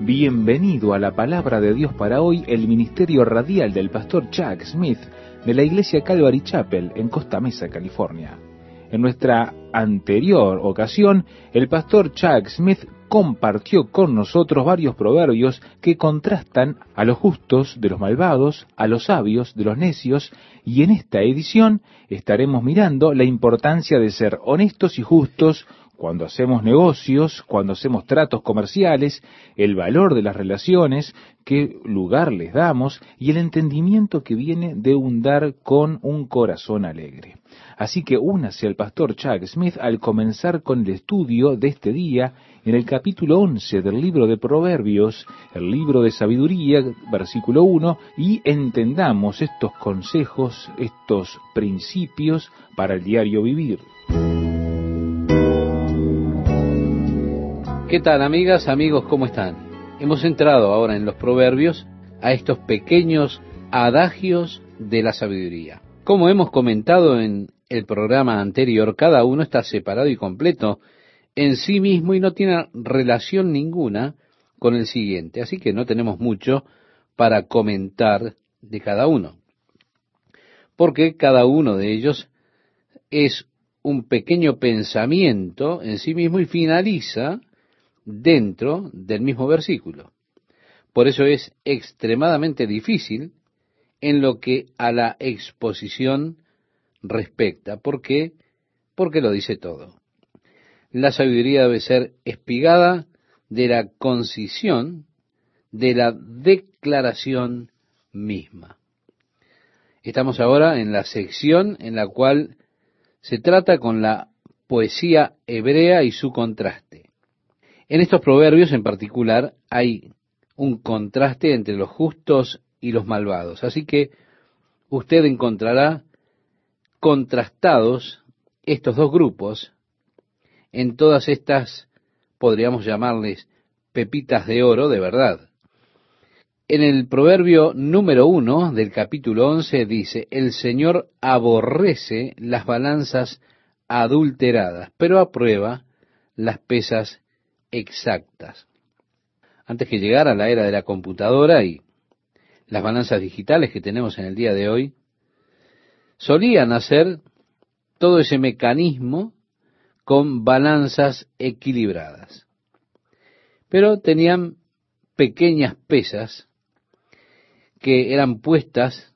Bienvenido a la palabra de Dios para hoy, el ministerio radial del pastor Chuck Smith de la iglesia Calvary Chapel en Costa Mesa, California. En nuestra anterior ocasión, el pastor Chuck Smith compartió con nosotros varios proverbios que contrastan a los justos de los malvados, a los sabios de los necios, y en esta edición estaremos mirando la importancia de ser honestos y justos cuando hacemos negocios, cuando hacemos tratos comerciales, el valor de las relaciones, qué lugar les damos y el entendimiento que viene de un dar con un corazón alegre. Así que únase al pastor Chuck Smith al comenzar con el estudio de este día en el capítulo 11 del libro de Proverbios, el libro de sabiduría, versículo 1, y entendamos estos consejos, estos principios para el diario vivir. ¿Qué tal amigas, amigos, cómo están? Hemos entrado ahora en los proverbios a estos pequeños adagios de la sabiduría. Como hemos comentado en el programa anterior, cada uno está separado y completo en sí mismo y no tiene relación ninguna con el siguiente. Así que no tenemos mucho para comentar de cada uno. Porque cada uno de ellos es un pequeño pensamiento en sí mismo y finaliza dentro del mismo versículo. Por eso es extremadamente difícil en lo que a la exposición respecta. ¿Por qué? Porque lo dice todo. La sabiduría debe ser espigada de la concisión de la declaración misma. Estamos ahora en la sección en la cual se trata con la poesía hebrea y su contraste. En estos proverbios en particular hay un contraste entre los justos y los malvados. Así que usted encontrará contrastados estos dos grupos en todas estas, podríamos llamarles, pepitas de oro de verdad. En el proverbio número uno del capítulo once dice, el Señor aborrece las balanzas adulteradas, pero aprueba las pesas exactas. Antes que llegara la era de la computadora y las balanzas digitales que tenemos en el día de hoy, solían hacer todo ese mecanismo con balanzas equilibradas. Pero tenían pequeñas pesas que eran puestas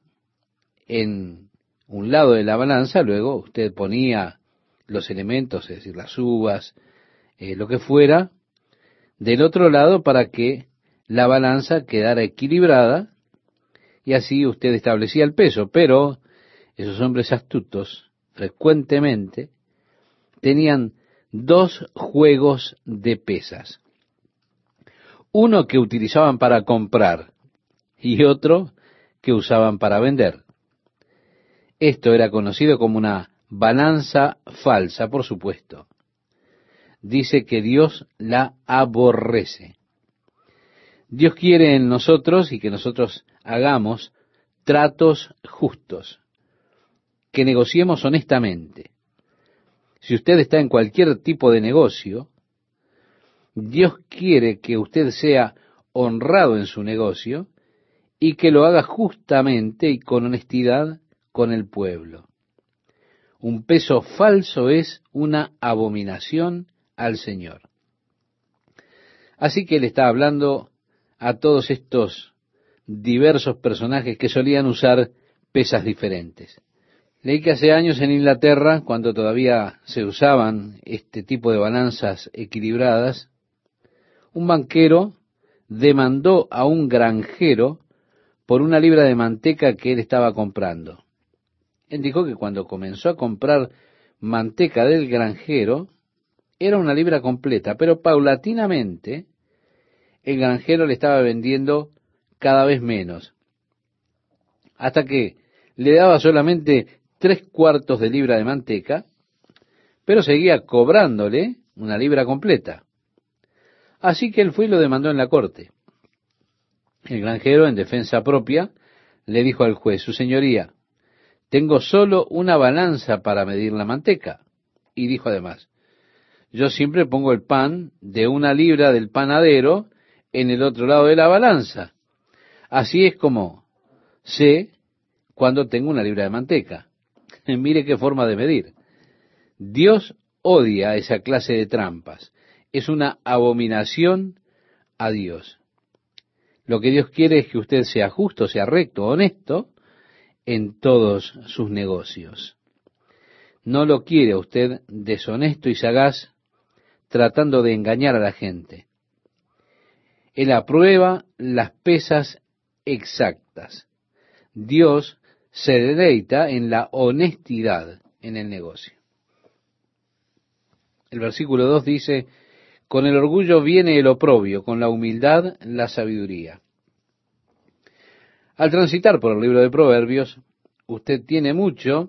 en un lado de la balanza, luego usted ponía los elementos, es decir, las uvas, eh, lo que fuera, del otro lado para que la balanza quedara equilibrada y así usted establecía el peso. Pero esos hombres astutos frecuentemente tenían dos juegos de pesas. Uno que utilizaban para comprar y otro que usaban para vender. Esto era conocido como una balanza falsa, por supuesto dice que Dios la aborrece. Dios quiere en nosotros y que nosotros hagamos tratos justos, que negociemos honestamente. Si usted está en cualquier tipo de negocio, Dios quiere que usted sea honrado en su negocio y que lo haga justamente y con honestidad con el pueblo. Un peso falso es una abominación al Señor. Así que él está hablando a todos estos diversos personajes que solían usar pesas diferentes. Leí que hace años en Inglaterra, cuando todavía se usaban este tipo de balanzas equilibradas, un banquero demandó a un granjero por una libra de manteca que él estaba comprando. Él dijo que cuando comenzó a comprar manteca del granjero, era una libra completa, pero paulatinamente el granjero le estaba vendiendo cada vez menos, hasta que le daba solamente tres cuartos de libra de manteca, pero seguía cobrándole una libra completa. Así que él fue y lo demandó en la corte. El granjero, en defensa propia, le dijo al juez, su señoría, tengo solo una balanza para medir la manteca. Y dijo además, yo siempre pongo el pan de una libra del panadero en el otro lado de la balanza. Así es como sé cuando tengo una libra de manteca. Mire qué forma de medir. Dios odia esa clase de trampas. Es una abominación a Dios. Lo que Dios quiere es que usted sea justo, sea recto, honesto en todos sus negocios. No lo quiere usted deshonesto y sagaz tratando de engañar a la gente. Él aprueba las pesas exactas. Dios se deleita en la honestidad en el negocio. El versículo 2 dice, con el orgullo viene el oprobio, con la humildad la sabiduría. Al transitar por el libro de Proverbios, usted tiene mucho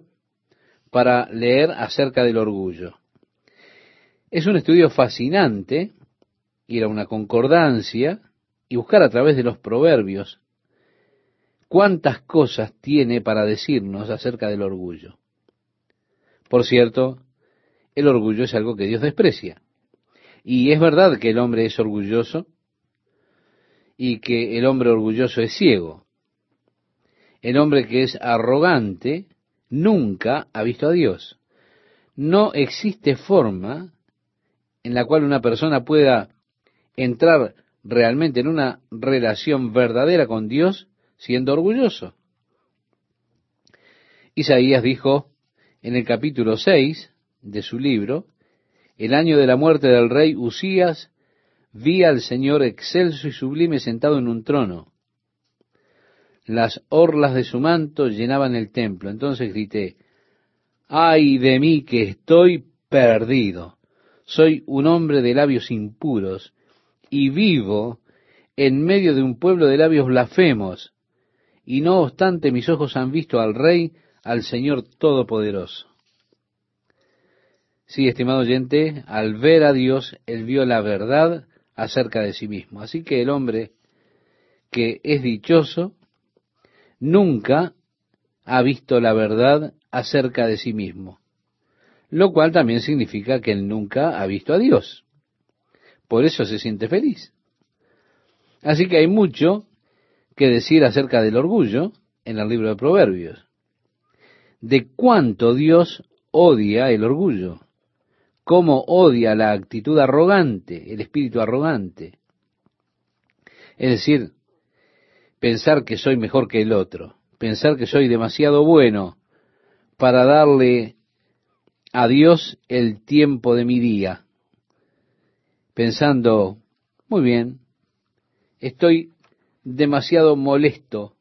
para leer acerca del orgullo. Es un estudio fascinante ir a una concordancia y buscar a través de los proverbios cuántas cosas tiene para decirnos acerca del orgullo. Por cierto, el orgullo es algo que Dios desprecia. Y es verdad que el hombre es orgulloso y que el hombre orgulloso es ciego. El hombre que es arrogante nunca ha visto a Dios. No existe forma en la cual una persona pueda entrar realmente en una relación verdadera con Dios siendo orgulloso. Isaías dijo en el capítulo 6 de su libro, el año de la muerte del rey Usías, vi al Señor excelso y sublime sentado en un trono. Las orlas de su manto llenaban el templo. Entonces grité, ay de mí que estoy perdido. Soy un hombre de labios impuros y vivo en medio de un pueblo de labios blasfemos, y no obstante mis ojos han visto al Rey, al Señor Todopoderoso. Sí, estimado oyente, al ver a Dios, él vio la verdad acerca de sí mismo. Así que el hombre que es dichoso nunca ha visto la verdad acerca de sí mismo, lo cual también significa que él nunca ha visto a Dios. Por eso se siente feliz. Así que hay mucho que decir acerca del orgullo en el libro de Proverbios. De cuánto Dios odia el orgullo. Cómo odia la actitud arrogante, el espíritu arrogante. Es decir, pensar que soy mejor que el otro, pensar que soy demasiado bueno para darle a Dios el tiempo de mi día pensando, muy bien, estoy demasiado molesto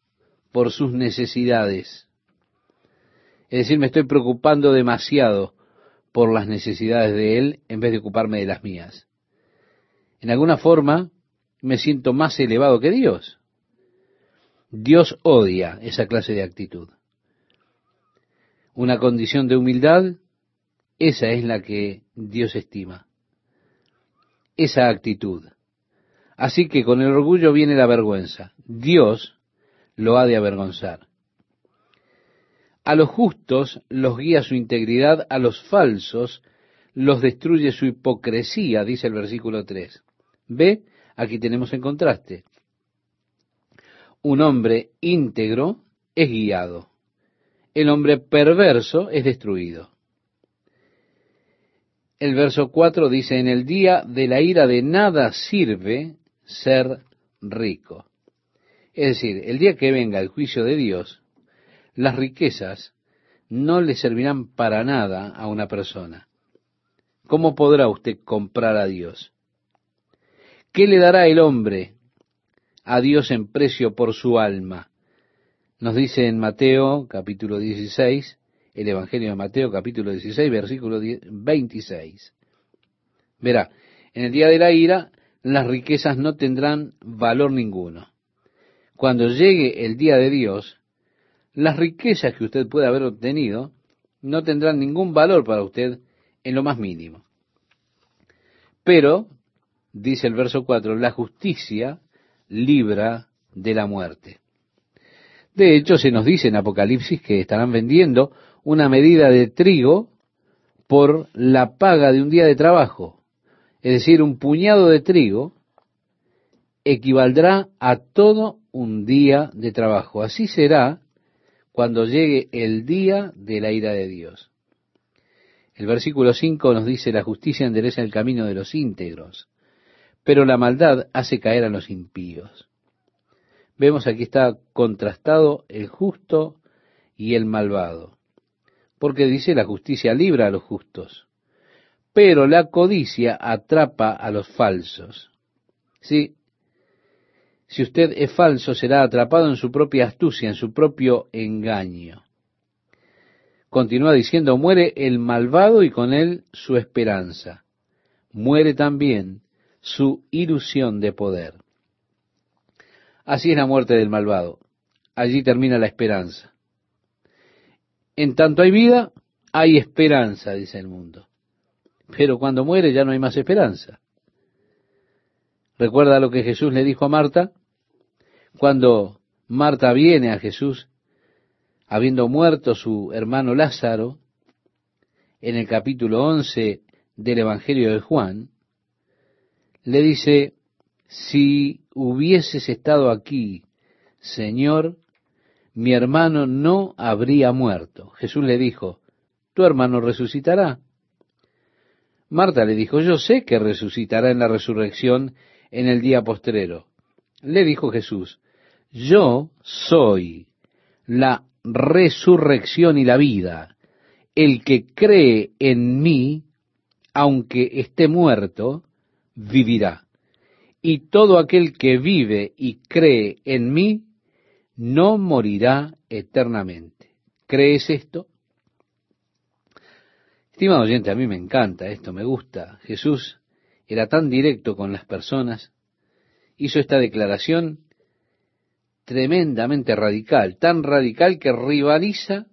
por sus necesidades. Es decir, me estoy preocupando demasiado por las necesidades de Él en vez de ocuparme de las mías. En alguna forma me siento más elevado que Dios. Dios odia esa clase de actitud. Una condición de humildad, esa es la que Dios estima esa actitud. Así que con el orgullo viene la vergüenza. Dios lo ha de avergonzar. A los justos los guía su integridad, a los falsos los destruye su hipocresía, dice el versículo 3. Ve, aquí tenemos en contraste. Un hombre íntegro es guiado. El hombre perverso es destruido el verso 4 dice, en el día de la ira de nada sirve ser rico. Es decir, el día que venga el juicio de Dios, las riquezas no le servirán para nada a una persona. ¿Cómo podrá usted comprar a Dios? ¿Qué le dará el hombre a Dios en precio por su alma? Nos dice en Mateo capítulo 16, el Evangelio de Mateo capítulo 16, versículo 26. Verá, en el día de la ira las riquezas no tendrán valor ninguno. Cuando llegue el día de Dios, las riquezas que usted puede haber obtenido no tendrán ningún valor para usted en lo más mínimo. Pero, dice el verso 4, la justicia libra de la muerte. De hecho, se nos dice en Apocalipsis que estarán vendiendo una medida de trigo por la paga de un día de trabajo. Es decir, un puñado de trigo equivaldrá a todo un día de trabajo. Así será cuando llegue el día de la ira de Dios. El versículo 5 nos dice, la justicia endereza el camino de los íntegros, pero la maldad hace caer a los impíos. Vemos aquí está contrastado el justo y el malvado, porque dice la justicia libra a los justos, pero la codicia atrapa a los falsos. Sí, si usted es falso, será atrapado en su propia astucia, en su propio engaño. Continúa diciendo, muere el malvado y con él su esperanza. Muere también su ilusión de poder. Así es la muerte del malvado. Allí termina la esperanza. En tanto hay vida, hay esperanza, dice el mundo. Pero cuando muere ya no hay más esperanza. ¿Recuerda lo que Jesús le dijo a Marta? Cuando Marta viene a Jesús, habiendo muerto su hermano Lázaro, en el capítulo 11 del Evangelio de Juan, le dice, si hubieses estado aquí, Señor, mi hermano no habría muerto. Jesús le dijo, tu hermano resucitará. Marta le dijo, yo sé que resucitará en la resurrección en el día postrero. Le dijo Jesús, yo soy la resurrección y la vida. El que cree en mí, aunque esté muerto, vivirá. Y todo aquel que vive y cree en mí, no morirá eternamente. ¿Crees esto? Estimado oyente, a mí me encanta esto, me gusta. Jesús era tan directo con las personas, hizo esta declaración tremendamente radical, tan radical que rivaliza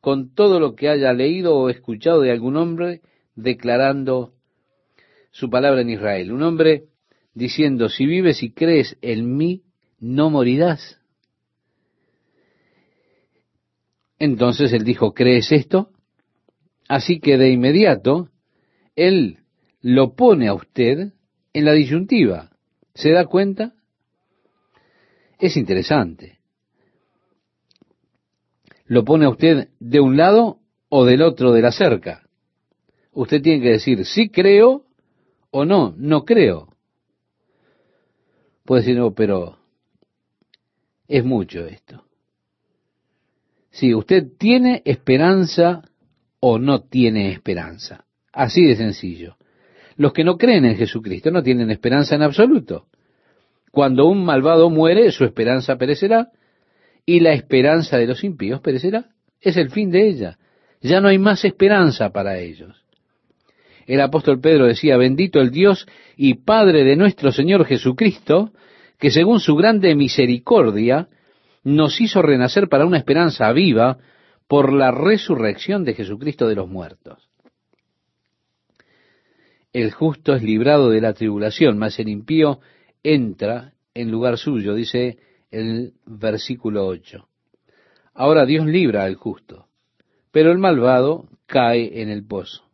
con todo lo que haya leído o escuchado de algún hombre declarando su palabra en Israel. Un hombre diciendo, si vives y crees en mí, no morirás. Entonces él dijo, ¿crees esto? Así que de inmediato, él lo pone a usted en la disyuntiva. ¿Se da cuenta? Es interesante. Lo pone a usted de un lado o del otro de la cerca. Usted tiene que decir sí creo o no, no creo. Puede decir, no, pero es mucho esto. Si usted tiene esperanza o no tiene esperanza. Así de sencillo. Los que no creen en Jesucristo no tienen esperanza en absoluto. Cuando un malvado muere, su esperanza perecerá y la esperanza de los impíos perecerá. Es el fin de ella. Ya no hay más esperanza para ellos. El apóstol Pedro decía, bendito el Dios y Padre de nuestro Señor Jesucristo, que según su grande misericordia nos hizo renacer para una esperanza viva por la resurrección de Jesucristo de los muertos. El justo es librado de la tribulación, mas el impío entra en lugar suyo, dice el versículo 8. Ahora Dios libra al justo, pero el malvado cae en el pozo.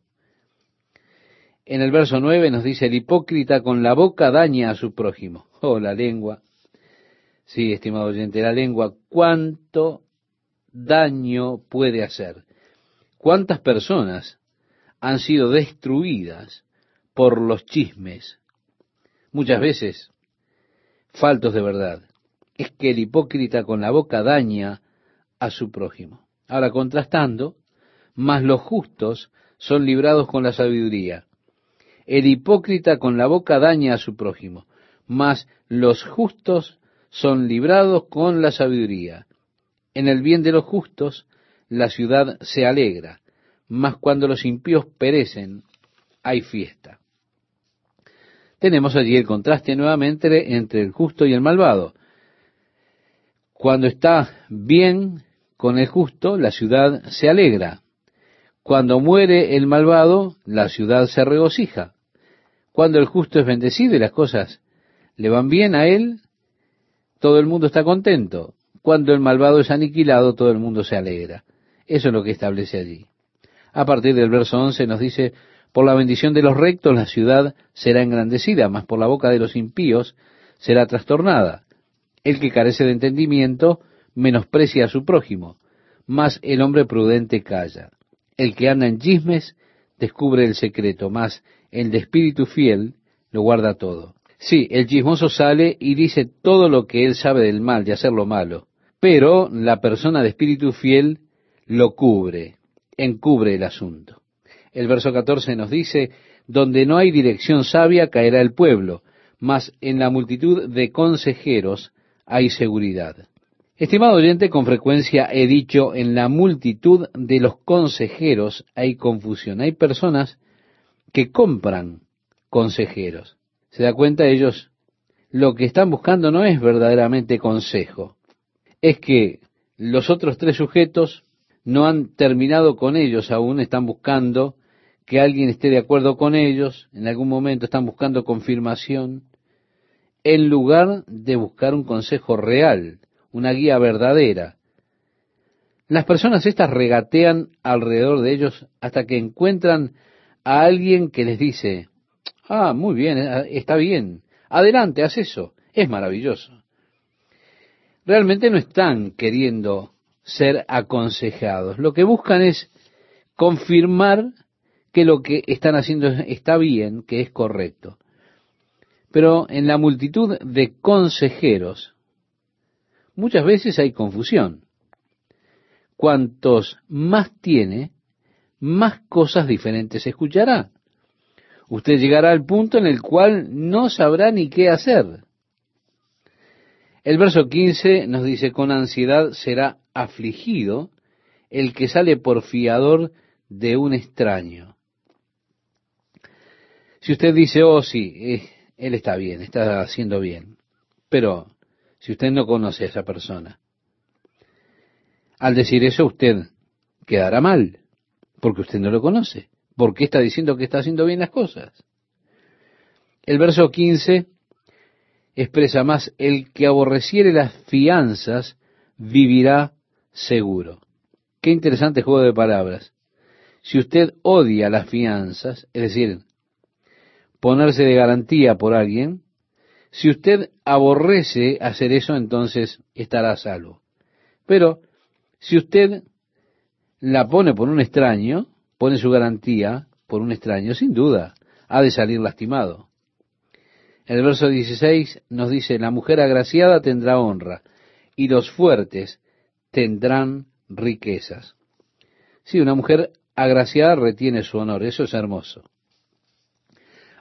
En el verso 9 nos dice, el hipócrita con la boca daña a su prójimo. Oh, la lengua. Sí, estimado oyente, la lengua, cuánto daño puede hacer. ¿Cuántas personas han sido destruidas por los chismes? Muchas veces faltos de verdad. Es que el hipócrita con la boca daña a su prójimo. Ahora, contrastando, más los justos son librados con la sabiduría. El hipócrita con la boca daña a su prójimo, mas los justos son librados con la sabiduría. En el bien de los justos la ciudad se alegra, mas cuando los impíos perecen, hay fiesta tenemos allí el contraste nuevamente entre el justo y el malvado. Cuando está bien con el justo, la ciudad se alegra. Cuando muere el malvado, la ciudad se regocija. Cuando el justo es bendecido y las cosas le van bien a él, todo el mundo está contento. Cuando el malvado es aniquilado, todo el mundo se alegra. Eso es lo que establece allí. A partir del verso 11 nos dice, por la bendición de los rectos la ciudad será engrandecida, mas por la boca de los impíos será trastornada. El que carece de entendimiento menosprecia a su prójimo, mas el hombre prudente calla. El que anda en chismes descubre el secreto, mas el de espíritu fiel lo guarda todo. Sí, el chismoso sale y dice todo lo que él sabe del mal, de hacer lo malo, pero la persona de espíritu fiel lo cubre, encubre el asunto. El verso 14 nos dice, donde no hay dirección sabia caerá el pueblo, mas en la multitud de consejeros hay seguridad. Estimado oyente, con frecuencia he dicho, en la multitud de los consejeros hay confusión. Hay personas que compran consejeros. Se da cuenta ellos, lo que están buscando no es verdaderamente consejo. Es que los otros tres sujetos no han terminado con ellos aún, están buscando que alguien esté de acuerdo con ellos, en algún momento están buscando confirmación, en lugar de buscar un consejo real, una guía verdadera. Las personas estas regatean alrededor de ellos hasta que encuentran a alguien que les dice, ah, muy bien, eh, está bien, adelante, haz eso, es maravilloso. Realmente no están queriendo ser aconsejados, lo que buscan es confirmar que lo que están haciendo está bien, que es correcto. Pero en la multitud de consejeros, muchas veces hay confusión. Cuantos más tiene, más cosas diferentes escuchará. Usted llegará al punto en el cual no sabrá ni qué hacer. El verso 15 nos dice, con ansiedad será afligido el que sale por fiador de un extraño. Si usted dice, oh sí, eh, él está bien, está haciendo bien, pero si usted no conoce a esa persona, al decir eso usted quedará mal, porque usted no lo conoce. ¿Por qué está diciendo que está haciendo bien las cosas? El verso 15 expresa más, el que aborreciere las fianzas vivirá seguro. Qué interesante juego de palabras. Si usted odia las fianzas, es decir, ponerse de garantía por alguien, si usted aborrece hacer eso, entonces estará a salvo. Pero si usted la pone por un extraño, pone su garantía por un extraño, sin duda, ha de salir lastimado. El verso 16 nos dice, la mujer agraciada tendrá honra y los fuertes tendrán riquezas. Sí, una mujer agraciada retiene su honor, eso es hermoso.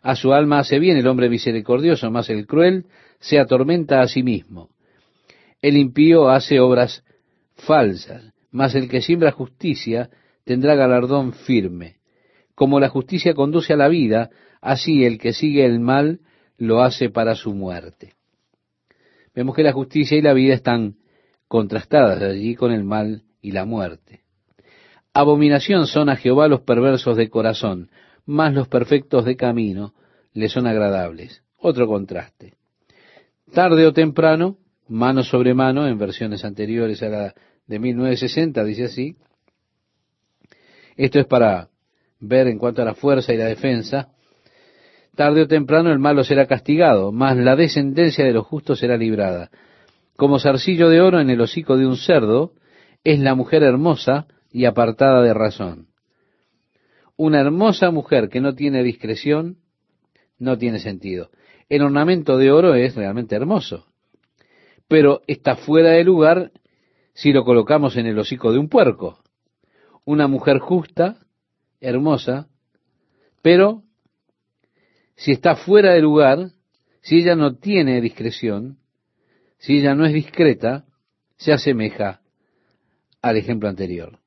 A su alma hace bien el hombre misericordioso, más el cruel se atormenta a sí mismo. El impío hace obras falsas, mas el que siembra justicia tendrá galardón firme. Como la justicia conduce a la vida, así el que sigue el mal lo hace para su muerte. Vemos que la justicia y la vida están contrastadas allí con el mal y la muerte. Abominación son a Jehová los perversos de corazón, más los perfectos de camino le son agradables. Otro contraste. Tarde o temprano, mano sobre mano, en versiones anteriores a la de 1960, dice así. Esto es para ver en cuanto a la fuerza y la defensa. Tarde o temprano el malo será castigado, mas la descendencia de los justos será librada. Como zarcillo de oro en el hocico de un cerdo, es la mujer hermosa y apartada de razón. Una hermosa mujer que no tiene discreción no tiene sentido. El ornamento de oro es realmente hermoso, pero está fuera de lugar si lo colocamos en el hocico de un puerco. Una mujer justa, hermosa, pero si está fuera de lugar, si ella no tiene discreción, si ella no es discreta, se asemeja al ejemplo anterior.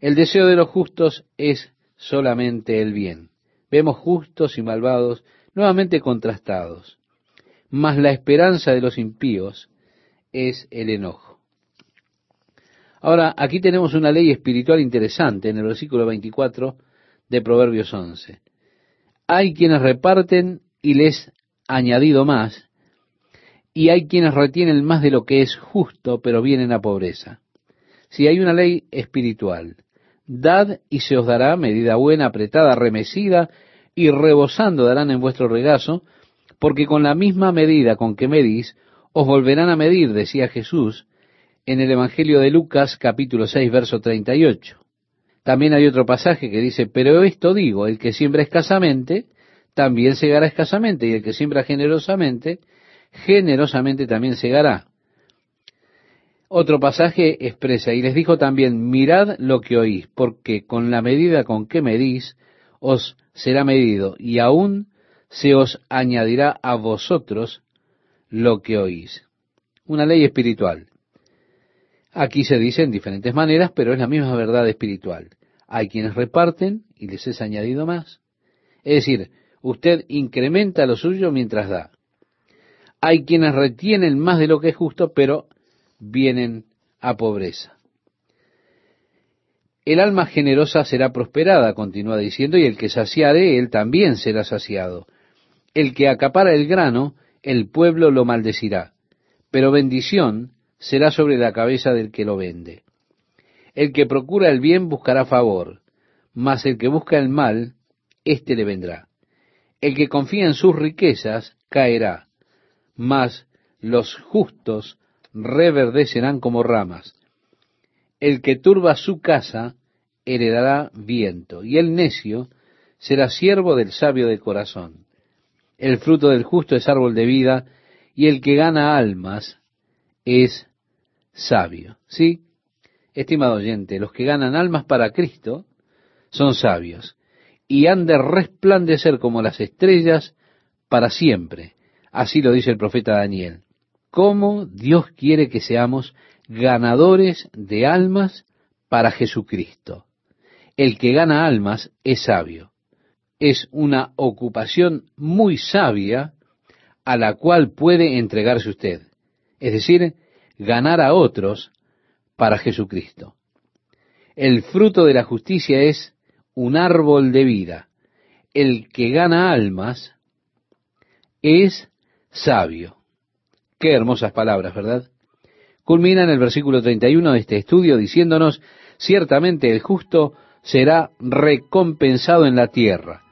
El deseo de los justos es solamente el bien. Vemos justos y malvados nuevamente contrastados. Mas la esperanza de los impíos es el enojo. Ahora, aquí tenemos una ley espiritual interesante en el versículo 24 de Proverbios 11. Hay quienes reparten y les añadido más, y hay quienes retienen más de lo que es justo, pero vienen a pobreza. Si hay una ley espiritual, Dad y se os dará medida buena, apretada, remecida y rebosando darán en vuestro regazo, porque con la misma medida con que medís, os volverán a medir, decía Jesús en el Evangelio de Lucas capítulo 6, verso 38. También hay otro pasaje que dice, pero esto digo, el que siembra escasamente, también segará escasamente, y el que siembra generosamente, generosamente también segará. Otro pasaje expresa, y les dijo también, mirad lo que oís, porque con la medida con que medís, os será medido, y aún se os añadirá a vosotros lo que oís. Una ley espiritual. Aquí se dice en diferentes maneras, pero es la misma verdad espiritual. Hay quienes reparten y les es añadido más. Es decir, usted incrementa lo suyo mientras da. Hay quienes retienen más de lo que es justo, pero vienen a pobreza. El alma generosa será prosperada, continúa diciendo, y el que saciare, él también será saciado. El que acapara el grano, el pueblo lo maldecirá, pero bendición será sobre la cabeza del que lo vende. El que procura el bien buscará favor, mas el que busca el mal, éste le vendrá. El que confía en sus riquezas caerá, mas los justos reverdecerán como ramas. El que turba su casa heredará viento, y el necio será siervo del sabio de corazón. El fruto del justo es árbol de vida, y el que gana almas es sabio. ¿Sí? Estimado oyente, los que ganan almas para Cristo son sabios, y han de resplandecer como las estrellas para siempre. Así lo dice el profeta Daniel cómo Dios quiere que seamos ganadores de almas para Jesucristo. El que gana almas es sabio. Es una ocupación muy sabia a la cual puede entregarse usted. Es decir, ganar a otros para Jesucristo. El fruto de la justicia es un árbol de vida. El que gana almas es sabio. Qué hermosas palabras, ¿verdad? Culmina en el versículo 31 de este estudio diciéndonos, ciertamente el justo será recompensado en la tierra.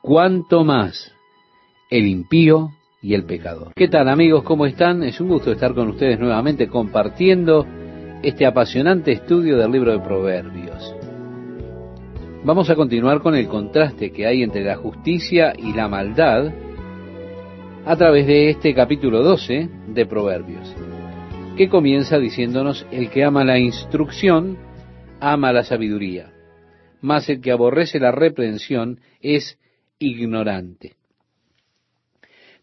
¿Cuánto más el impío ¿Qué tal amigos? ¿Cómo están? Es un gusto estar con ustedes nuevamente compartiendo este apasionante estudio del libro de Proverbios. Vamos a continuar con el contraste que hay entre la justicia y la maldad a través de este capítulo 12 de Proverbios, que comienza diciéndonos, el que ama la instrucción, ama la sabiduría, mas el que aborrece la reprensión es ignorante.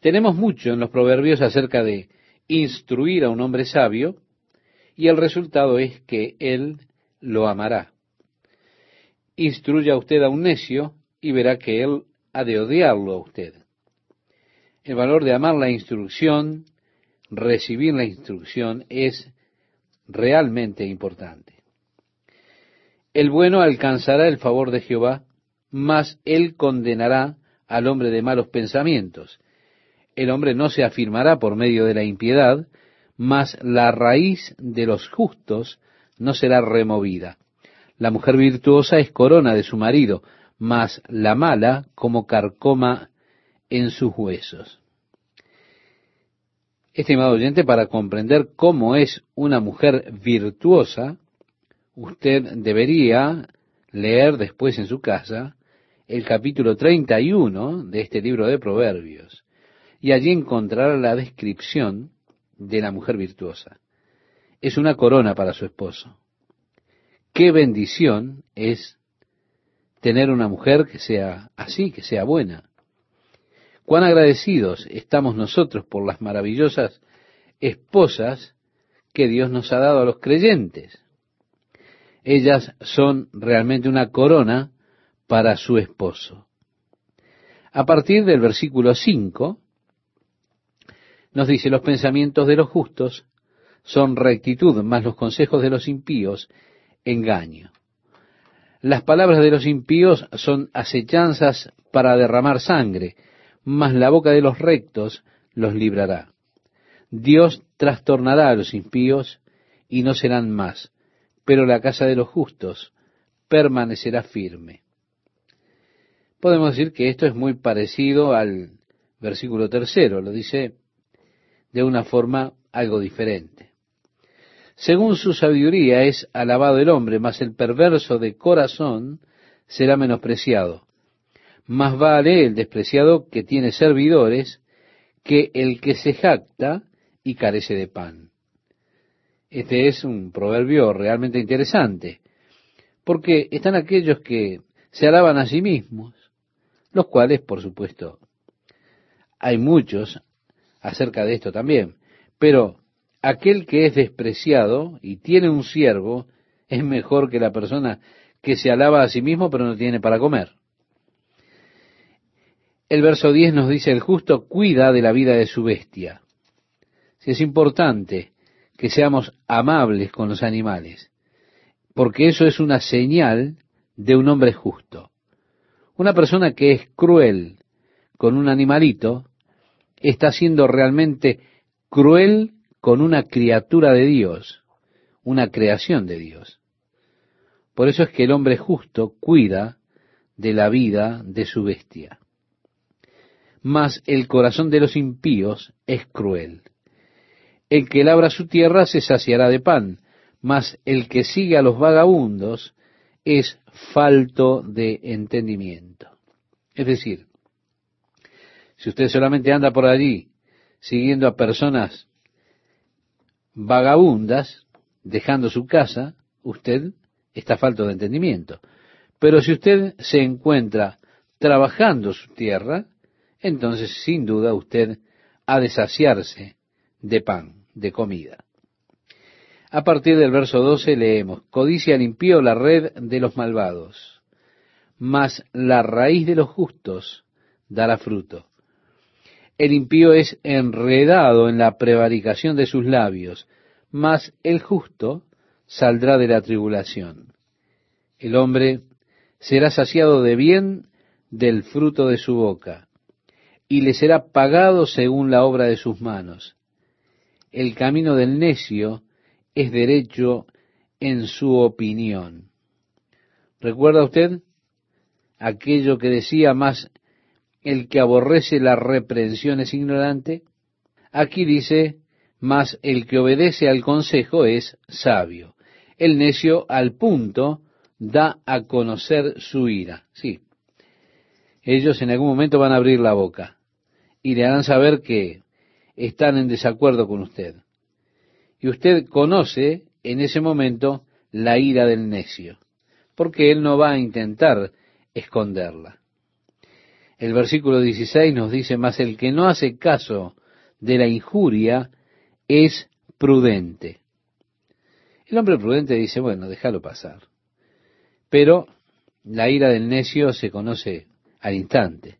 Tenemos mucho en los proverbios acerca de instruir a un hombre sabio, y el resultado es que él lo amará. Instruya usted a un necio y verá que él ha de odiarlo a usted el valor de amar la instrucción, recibir la instrucción, es realmente importante. El bueno alcanzará el favor de Jehová, mas él condenará al hombre de malos pensamientos. El hombre no se afirmará por medio de la impiedad, mas la raíz de los justos no será removida. La mujer virtuosa es corona de su marido, mas la mala como carcoma en sus huesos. Estimado oyente, para comprender cómo es una mujer virtuosa, usted debería leer después en su casa el capítulo 31 de este libro de Proverbios, y allí encontrará la descripción de la mujer virtuosa. Es una corona para su esposo. Qué bendición es tener una mujer que sea así, que sea buena. Cuán agradecidos estamos nosotros por las maravillosas esposas que Dios nos ha dado a los creyentes. Ellas son realmente una corona para su esposo. A partir del versículo 5, nos dice, los pensamientos de los justos son rectitud, mas los consejos de los impíos, engaño. Las palabras de los impíos son acechanzas para derramar sangre, mas la boca de los rectos los librará. Dios trastornará a los impíos y no serán más, pero la casa de los justos permanecerá firme. Podemos decir que esto es muy parecido al versículo tercero, lo dice de una forma algo diferente. Según su sabiduría es alabado el hombre, mas el perverso de corazón será menospreciado. Más vale el despreciado que tiene servidores que el que se jacta y carece de pan. Este es un proverbio realmente interesante, porque están aquellos que se alaban a sí mismos, los cuales, por supuesto, hay muchos acerca de esto también, pero aquel que es despreciado y tiene un siervo es mejor que la persona que se alaba a sí mismo pero no tiene para comer. El verso 10 nos dice, el justo cuida de la vida de su bestia. Si es importante que seamos amables con los animales, porque eso es una señal de un hombre justo. Una persona que es cruel con un animalito está siendo realmente cruel con una criatura de Dios, una creación de Dios. Por eso es que el hombre justo cuida de la vida de su bestia mas el corazón de los impíos es cruel. El que labra su tierra se saciará de pan, mas el que sigue a los vagabundos es falto de entendimiento. Es decir, si usted solamente anda por allí siguiendo a personas vagabundas, dejando su casa, usted está falto de entendimiento. Pero si usted se encuentra trabajando su tierra, entonces sin duda usted ha de saciarse de pan, de comida. A partir del verso 12 leemos, codicia limpió la red de los malvados, mas la raíz de los justos dará fruto. El impío es enredado en la prevaricación de sus labios, mas el justo saldrá de la tribulación. El hombre será saciado de bien del fruto de su boca y le será pagado según la obra de sus manos. El camino del necio es derecho en su opinión. ¿Recuerda usted aquello que decía más el que aborrece la reprensión es ignorante? Aquí dice, más el que obedece al consejo es sabio. El necio al punto da a conocer su ira. Sí, ellos en algún momento van a abrir la boca y le harán saber que están en desacuerdo con usted. Y usted conoce en ese momento la ira del necio, porque él no va a intentar esconderla. El versículo 16 nos dice, más el que no hace caso de la injuria es prudente. El hombre prudente dice, bueno, déjalo pasar. Pero la ira del necio se conoce al instante.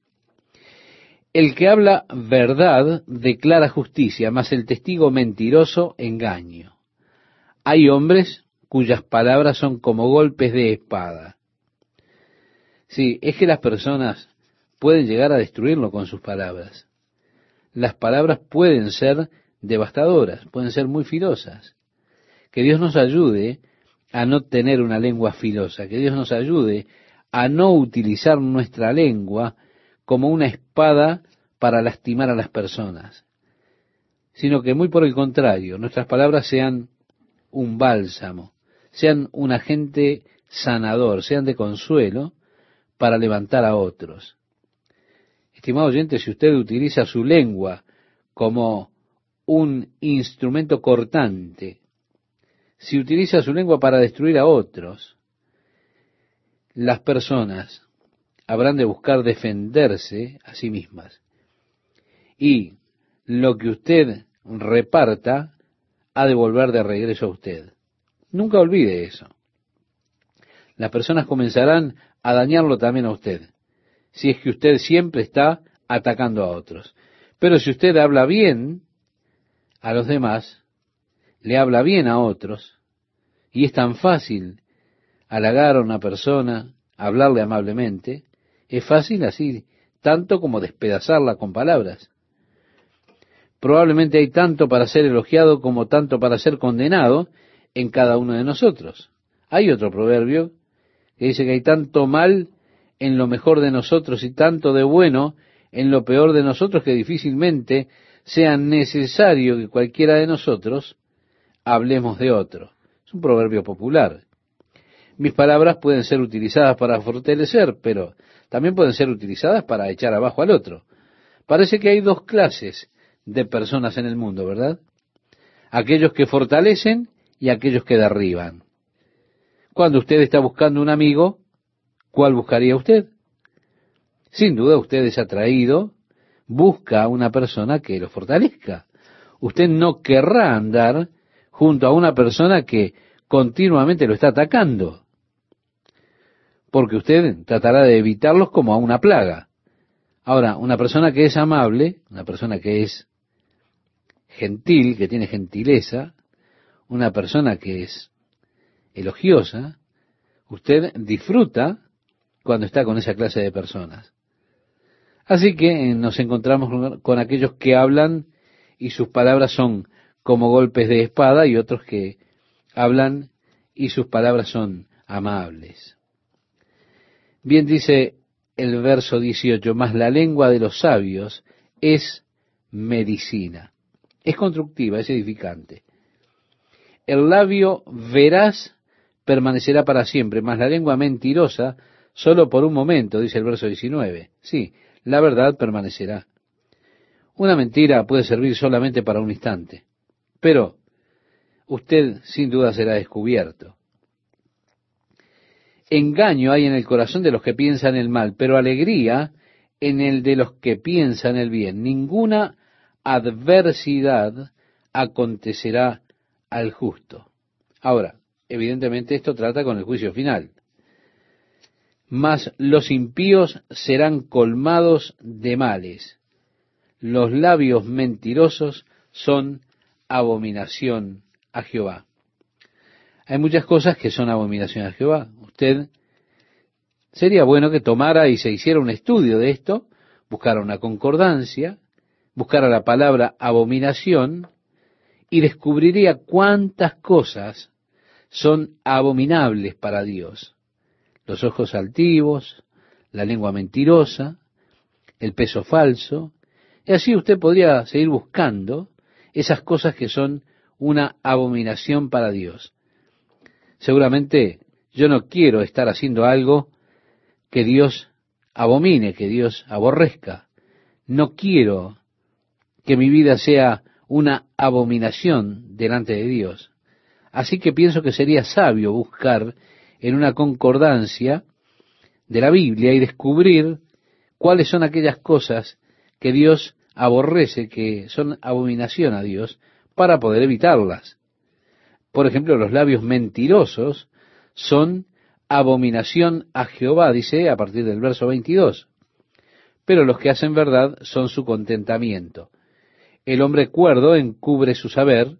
El que habla verdad declara justicia, mas el testigo mentiroso engaño. Hay hombres cuyas palabras son como golpes de espada. Sí, es que las personas pueden llegar a destruirlo con sus palabras. Las palabras pueden ser devastadoras, pueden ser muy filosas. Que Dios nos ayude a no tener una lengua filosa, que Dios nos ayude a no utilizar nuestra lengua como una espada para lastimar a las personas, sino que muy por el contrario, nuestras palabras sean un bálsamo, sean un agente sanador, sean de consuelo para levantar a otros. Estimado oyente, si usted utiliza su lengua como un instrumento cortante, si utiliza su lengua para destruir a otros, las personas habrán de buscar defenderse a sí mismas. Y lo que usted reparta ha de volver de regreso a usted. Nunca olvide eso. Las personas comenzarán a dañarlo también a usted, si es que usted siempre está atacando a otros. Pero si usted habla bien a los demás, le habla bien a otros, y es tan fácil halagar a una persona, hablarle amablemente, es fácil así, tanto como despedazarla con palabras. Probablemente hay tanto para ser elogiado como tanto para ser condenado en cada uno de nosotros. Hay otro proverbio que dice que hay tanto mal en lo mejor de nosotros y tanto de bueno en lo peor de nosotros que difícilmente sea necesario que cualquiera de nosotros hablemos de otro. Es un proverbio popular. Mis palabras pueden ser utilizadas para fortalecer, pero también pueden ser utilizadas para echar abajo al otro. Parece que hay dos clases de personas en el mundo, ¿verdad? Aquellos que fortalecen y aquellos que derriban. Cuando usted está buscando un amigo, ¿cuál buscaría usted? Sin duda usted es atraído, busca a una persona que lo fortalezca. Usted no querrá andar junto a una persona que continuamente lo está atacando, porque usted tratará de evitarlos como a una plaga. Ahora, una persona que es amable, una persona que es gentil, que tiene gentileza, una persona que es elogiosa, usted disfruta cuando está con esa clase de personas. Así que nos encontramos con aquellos que hablan y sus palabras son como golpes de espada y otros que hablan y sus palabras son amables. Bien dice el verso 18, más la lengua de los sabios es medicina. Es constructiva, es edificante. El labio veraz permanecerá para siempre, más la lengua mentirosa solo por un momento, dice el verso 19. Sí, la verdad permanecerá. Una mentira puede servir solamente para un instante, pero usted sin duda será descubierto. Engaño hay en el corazón de los que piensan el mal, pero alegría en el de los que piensan el bien. Ninguna adversidad acontecerá al justo. Ahora, evidentemente esto trata con el juicio final. Mas los impíos serán colmados de males. Los labios mentirosos son abominación a Jehová. Hay muchas cosas que son abominación a Jehová. Usted sería bueno que tomara y se hiciera un estudio de esto, buscara una concordancia, buscara la palabra abominación y descubriría cuántas cosas son abominables para Dios. Los ojos altivos, la lengua mentirosa, el peso falso, y así usted podría seguir buscando esas cosas que son una abominación para Dios. Seguramente yo no quiero estar haciendo algo que Dios abomine, que Dios aborrezca. No quiero que mi vida sea una abominación delante de Dios. Así que pienso que sería sabio buscar en una concordancia de la Biblia y descubrir cuáles son aquellas cosas que Dios aborrece, que son abominación a Dios, para poder evitarlas. Por ejemplo, los labios mentirosos son abominación a Jehová, dice a partir del verso 22. Pero los que hacen verdad son su contentamiento. El hombre cuerdo encubre su saber,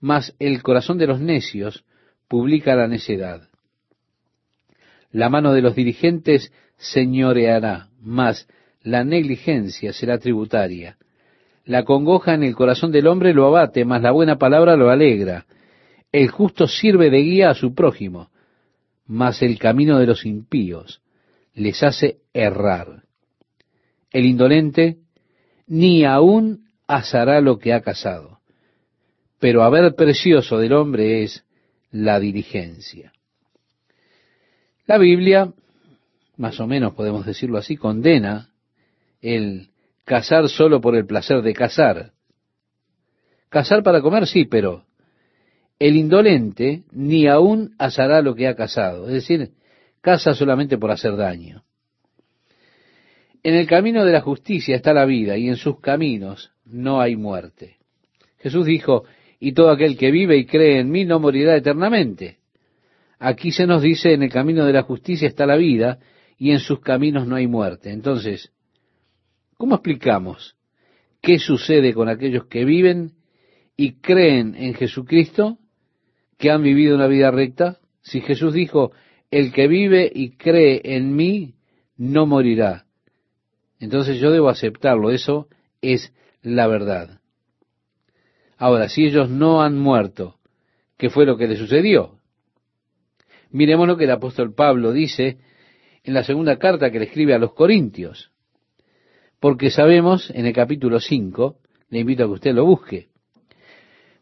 mas el corazón de los necios publica la necedad. La mano de los dirigentes señoreará, mas la negligencia será tributaria. La congoja en el corazón del hombre lo abate, mas la buena palabra lo alegra. El justo sirve de guía a su prójimo, mas el camino de los impíos les hace errar. El indolente ni aún asará lo que ha casado, pero haber precioso del hombre es la diligencia. La Biblia, más o menos podemos decirlo así, condena el casar solo por el placer de casar. Casar para comer, sí, pero el indolente ni aún asará lo que ha casado, es decir, casa solamente por hacer daño. En el camino de la justicia está la vida y en sus caminos no hay muerte. Jesús dijo, y todo aquel que vive y cree en mí no morirá eternamente. Aquí se nos dice, en el camino de la justicia está la vida y en sus caminos no hay muerte. Entonces, ¿cómo explicamos qué sucede con aquellos que viven y creen en Jesucristo, que han vivido una vida recta? Si Jesús dijo, el que vive y cree en mí no morirá. Entonces yo debo aceptarlo, eso es la verdad. Ahora, si ellos no han muerto, ¿qué fue lo que les sucedió? Miremos lo que el apóstol Pablo dice en la segunda carta que le escribe a los Corintios. porque sabemos, en el capítulo 5, le invito a que usted lo busque,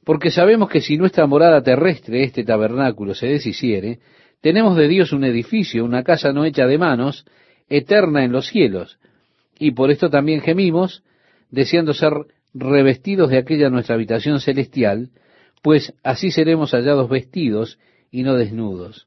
porque sabemos que si nuestra morada terrestre, este tabernáculo, se deshiciere, tenemos de Dios un edificio, una casa no hecha de manos, eterna en los cielos, y por esto también gemimos, deseando ser revestidos de aquella nuestra habitación celestial, pues así seremos hallados vestidos y no desnudos.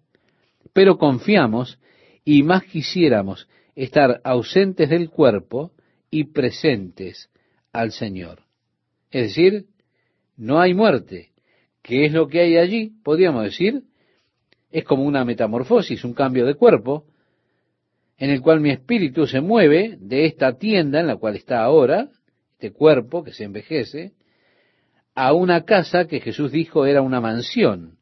pero confiamos y más quisiéramos estar ausentes del cuerpo y presentes al Señor. Es decir, no hay muerte. ¿Qué es lo que hay allí? Podríamos decir, es como una metamorfosis, un cambio de cuerpo, en el cual mi espíritu se mueve de esta tienda en la cual está ahora, este cuerpo que se envejece, a una casa que Jesús dijo era una mansión,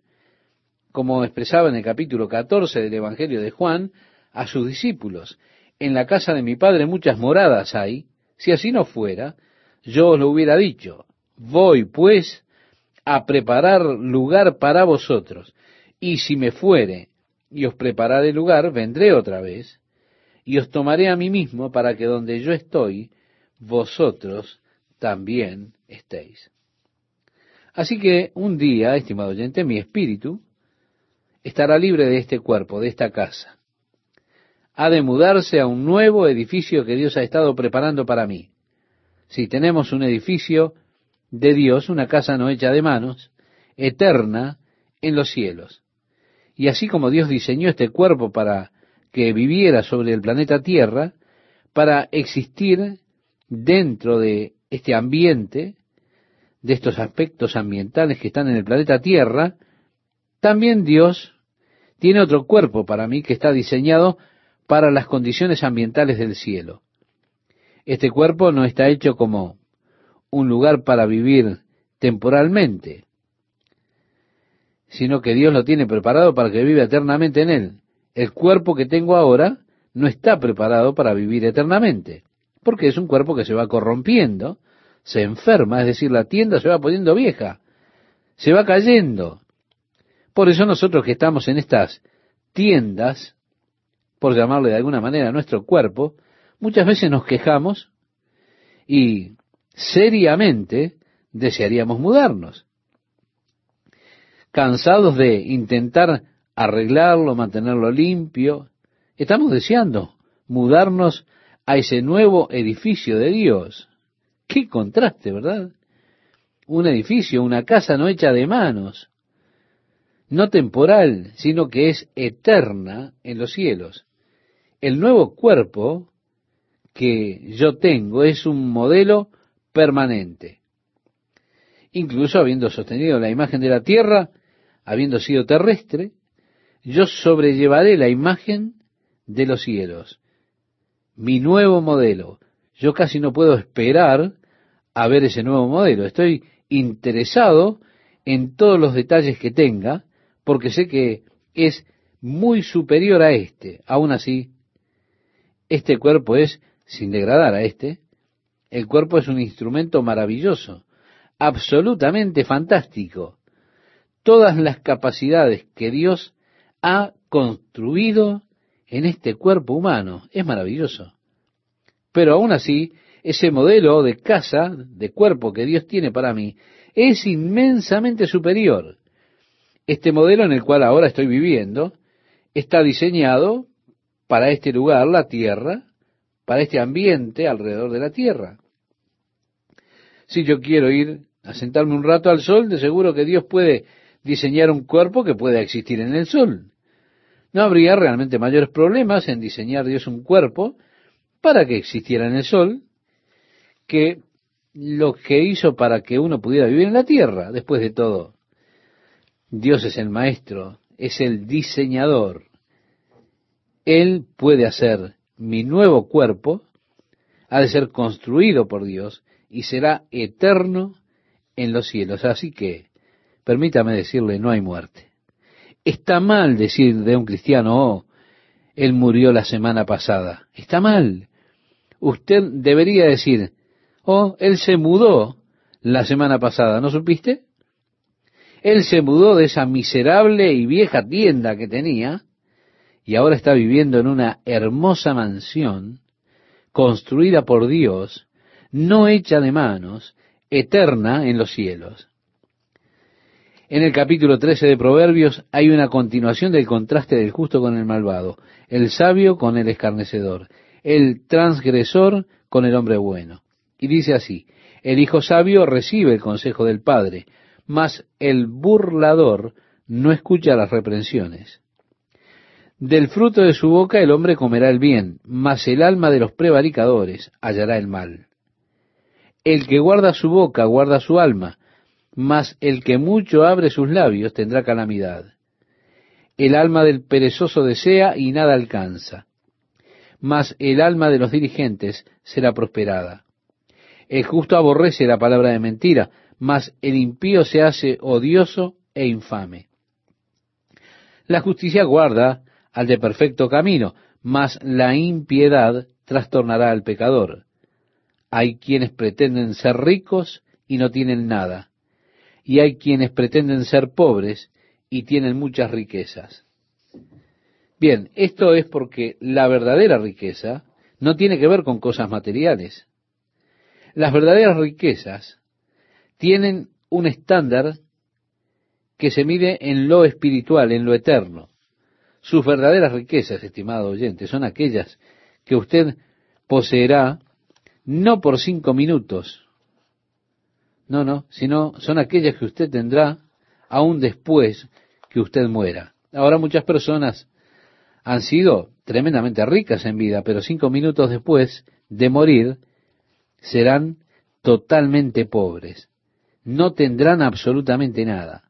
como expresaba en el capítulo 14 del Evangelio de Juan a sus discípulos. En la casa de mi Padre muchas moradas hay, si así no fuera, yo os lo hubiera dicho. Voy, pues, a preparar lugar para vosotros. Y si me fuere y os prepararé lugar, vendré otra vez y os tomaré a mí mismo para que donde yo estoy, vosotros también estéis. Así que un día, estimado oyente, mi espíritu estará libre de este cuerpo, de esta casa. Ha de mudarse a un nuevo edificio que Dios ha estado preparando para mí. Si tenemos un edificio de Dios, una casa no hecha de manos, eterna en los cielos. Y así como Dios diseñó este cuerpo para que viviera sobre el planeta Tierra, para existir dentro de este ambiente, de estos aspectos ambientales que están en el planeta Tierra, también Dios tiene otro cuerpo para mí que está diseñado para las condiciones ambientales del cielo. Este cuerpo no está hecho como un lugar para vivir temporalmente, sino que Dios lo tiene preparado para que viva eternamente en él. El cuerpo que tengo ahora no está preparado para vivir eternamente, porque es un cuerpo que se va corrompiendo, se enferma, es decir, la tienda se va poniendo vieja, se va cayendo. Por eso nosotros que estamos en estas tiendas, por llamarle de alguna manera nuestro cuerpo, muchas veces nos quejamos y seriamente desearíamos mudarnos. Cansados de intentar arreglarlo, mantenerlo limpio, estamos deseando mudarnos a ese nuevo edificio de Dios. Qué contraste, ¿verdad? Un edificio, una casa no hecha de manos, no temporal, sino que es eterna en los cielos. El nuevo cuerpo que yo tengo es un modelo permanente. Incluso habiendo sostenido la imagen de la tierra, habiendo sido terrestre, yo sobrellevaré la imagen de los cielos. Mi nuevo modelo. Yo casi no puedo esperar a ver ese nuevo modelo. Estoy interesado en todos los detalles que tenga, porque sé que es muy superior a este. Aún así, este cuerpo es, sin degradar a este, el cuerpo es un instrumento maravilloso, absolutamente fantástico. Todas las capacidades que Dios ha construido en este cuerpo humano es maravilloso. Pero aún así, ese modelo de casa, de cuerpo que Dios tiene para mí, es inmensamente superior. Este modelo en el cual ahora estoy viviendo está diseñado para este lugar, la tierra, para este ambiente alrededor de la tierra. Si yo quiero ir a sentarme un rato al sol, de seguro que Dios puede diseñar un cuerpo que pueda existir en el sol. No habría realmente mayores problemas en diseñar Dios un cuerpo para que existiera en el sol que lo que hizo para que uno pudiera vivir en la tierra. Después de todo, Dios es el maestro, es el diseñador. Él puede hacer mi nuevo cuerpo ha de ser construido por Dios y será eterno en los cielos. Así que, permítame decirle, no hay muerte. Está mal decir de un cristiano, oh, él murió la semana pasada. Está mal. Usted debería decir, oh, él se mudó la semana pasada, ¿no supiste? Él se mudó de esa miserable y vieja tienda que tenía y ahora está viviendo en una hermosa mansión construida por Dios, no hecha de manos, eterna en los cielos. En el capítulo 13 de Proverbios hay una continuación del contraste del justo con el malvado, el sabio con el escarnecedor, el transgresor con el hombre bueno. Y dice así, el hijo sabio recibe el consejo del padre, mas el burlador no escucha las reprensiones. Del fruto de su boca el hombre comerá el bien, mas el alma de los prevaricadores hallará el mal. El que guarda su boca guarda su alma, mas el que mucho abre sus labios tendrá calamidad. El alma del perezoso desea y nada alcanza, mas el alma de los dirigentes será prosperada. El justo aborrece la palabra de mentira, mas el impío se hace odioso e infame. La justicia guarda al de perfecto camino, mas la impiedad trastornará al pecador. Hay quienes pretenden ser ricos y no tienen nada, y hay quienes pretenden ser pobres y tienen muchas riquezas. Bien, esto es porque la verdadera riqueza no tiene que ver con cosas materiales. Las verdaderas riquezas tienen un estándar que se mide en lo espiritual, en lo eterno. Sus verdaderas riquezas, estimado oyente, son aquellas que usted poseerá no por cinco minutos, no, no, sino son aquellas que usted tendrá aún después que usted muera. Ahora muchas personas han sido tremendamente ricas en vida, pero cinco minutos después de morir serán totalmente pobres. No tendrán absolutamente nada.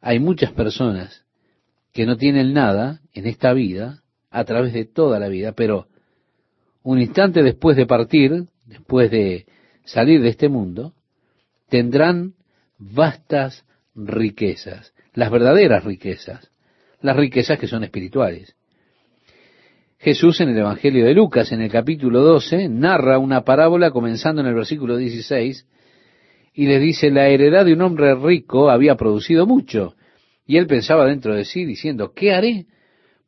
Hay muchas personas que no tienen nada en esta vida, a través de toda la vida, pero un instante después de partir, después de salir de este mundo, tendrán vastas riquezas, las verdaderas riquezas, las riquezas que son espirituales. Jesús en el Evangelio de Lucas, en el capítulo 12, narra una parábola comenzando en el versículo 16 y les dice, la heredad de un hombre rico había producido mucho y él pensaba dentro de sí diciendo, ¿qué haré?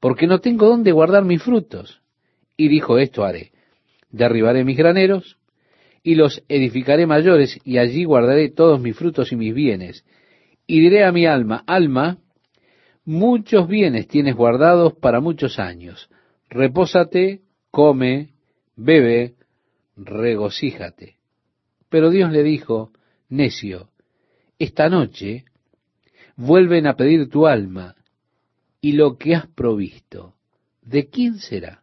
Porque no tengo dónde guardar mis frutos. Y dijo, esto haré. Derribaré mis graneros y los edificaré mayores y allí guardaré todos mis frutos y mis bienes. Y diré a mi alma, alma, muchos bienes tienes guardados para muchos años. Repósate, come, bebe, regocíjate. Pero Dios le dijo, necio, esta noche vuelven a pedir tu alma y lo que has provisto, ¿de quién será?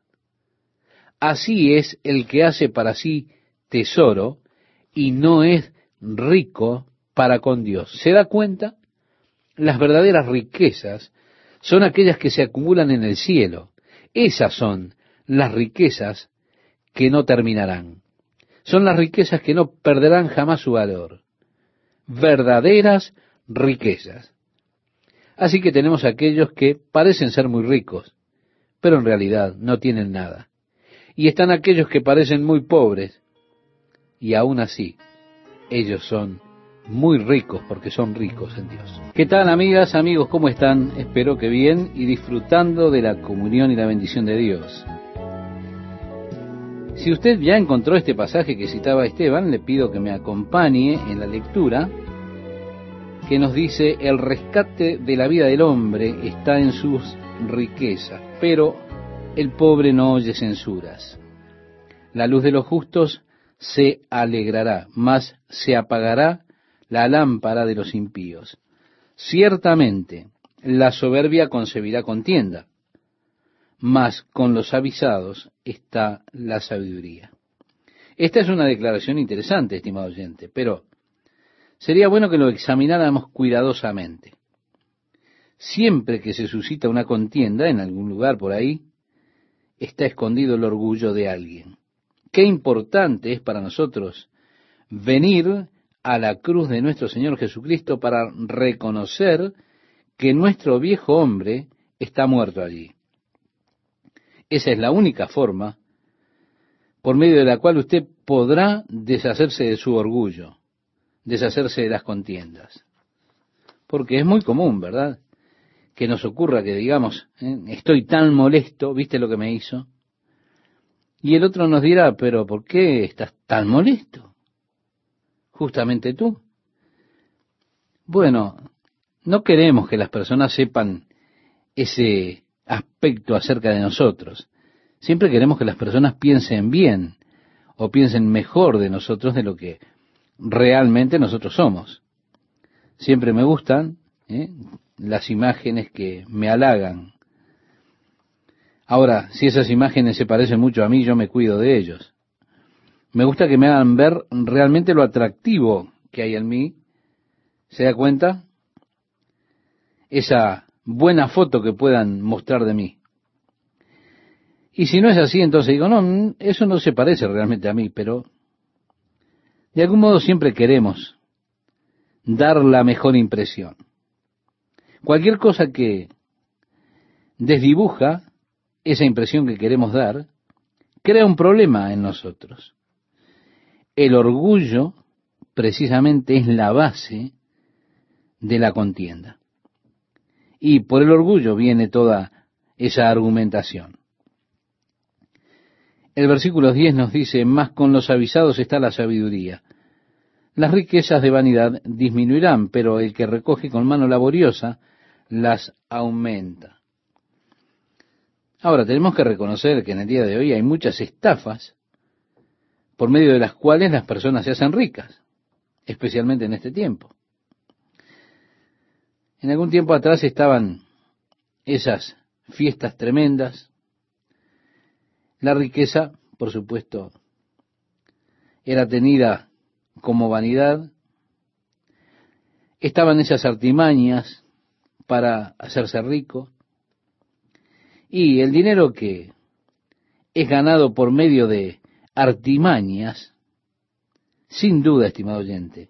Así es el que hace para sí tesoro y no es rico para con Dios. ¿Se da cuenta? Las verdaderas riquezas son aquellas que se acumulan en el cielo. Esas son las riquezas que no terminarán. Son las riquezas que no perderán jamás su valor. Verdaderas riquezas. Así que tenemos aquellos que parecen ser muy ricos, pero en realidad no tienen nada. Y están aquellos que parecen muy pobres, y aún así ellos son muy ricos porque son ricos en Dios. ¿Qué tal amigas, amigos? ¿Cómo están? Espero que bien y disfrutando de la comunión y la bendición de Dios. Si usted ya encontró este pasaje que citaba Esteban, le pido que me acompañe en la lectura que nos dice el rescate de la vida del hombre está en sus riquezas, pero el pobre no oye censuras. La luz de los justos se alegrará, mas se apagará la lámpara de los impíos. Ciertamente, la soberbia concebirá contienda, mas con los avisados está la sabiduría. Esta es una declaración interesante, estimado oyente, pero sería bueno que lo examináramos cuidadosamente. Siempre que se suscita una contienda en algún lugar por ahí, está escondido el orgullo de alguien. qué importante es para nosotros venir a la cruz de nuestro Señor Jesucristo para reconocer que nuestro viejo hombre está muerto allí. Esa es la única forma por medio de la cual usted podrá deshacerse de su orgullo, deshacerse de las contiendas. Porque es muy común, ¿verdad? Que nos ocurra que digamos, ¿eh? estoy tan molesto, ¿viste lo que me hizo? Y el otro nos dirá, pero ¿por qué estás tan molesto? Justamente tú. Bueno, no queremos que las personas sepan ese aspecto acerca de nosotros. Siempre queremos que las personas piensen bien o piensen mejor de nosotros de lo que realmente nosotros somos. Siempre me gustan ¿eh? las imágenes que me halagan. Ahora, si esas imágenes se parecen mucho a mí, yo me cuido de ellos. Me gusta que me hagan ver realmente lo atractivo que hay en mí. ¿Se da cuenta? Esa buena foto que puedan mostrar de mí. Y si no es así, entonces digo, no, eso no se parece realmente a mí, pero de algún modo siempre queremos dar la mejor impresión. Cualquier cosa que desdibuja esa impresión que queremos dar, crea un problema en nosotros. El orgullo precisamente es la base de la contienda. Y por el orgullo viene toda esa argumentación. El versículo 10 nos dice, más con los avisados está la sabiduría. Las riquezas de vanidad disminuirán, pero el que recoge con mano laboriosa las aumenta. Ahora, tenemos que reconocer que en el día de hoy hay muchas estafas por medio de las cuales las personas se hacen ricas, especialmente en este tiempo. En algún tiempo atrás estaban esas fiestas tremendas. La riqueza, por supuesto, era tenida como vanidad. Estaban esas artimañas para hacerse rico. Y el dinero que es ganado por medio de artimañas, sin duda, estimado oyente,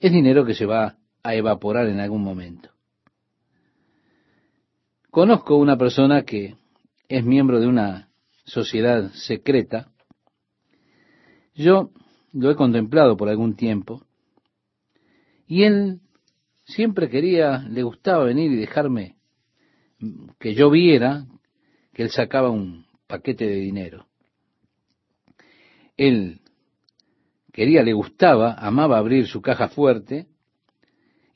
es dinero que se va a evaporar en algún momento. Conozco una persona que es miembro de una sociedad secreta. Yo lo he contemplado por algún tiempo y él siempre quería, le gustaba venir y dejarme que yo viera que él sacaba un paquete de dinero. Él quería, le gustaba, amaba abrir su caja fuerte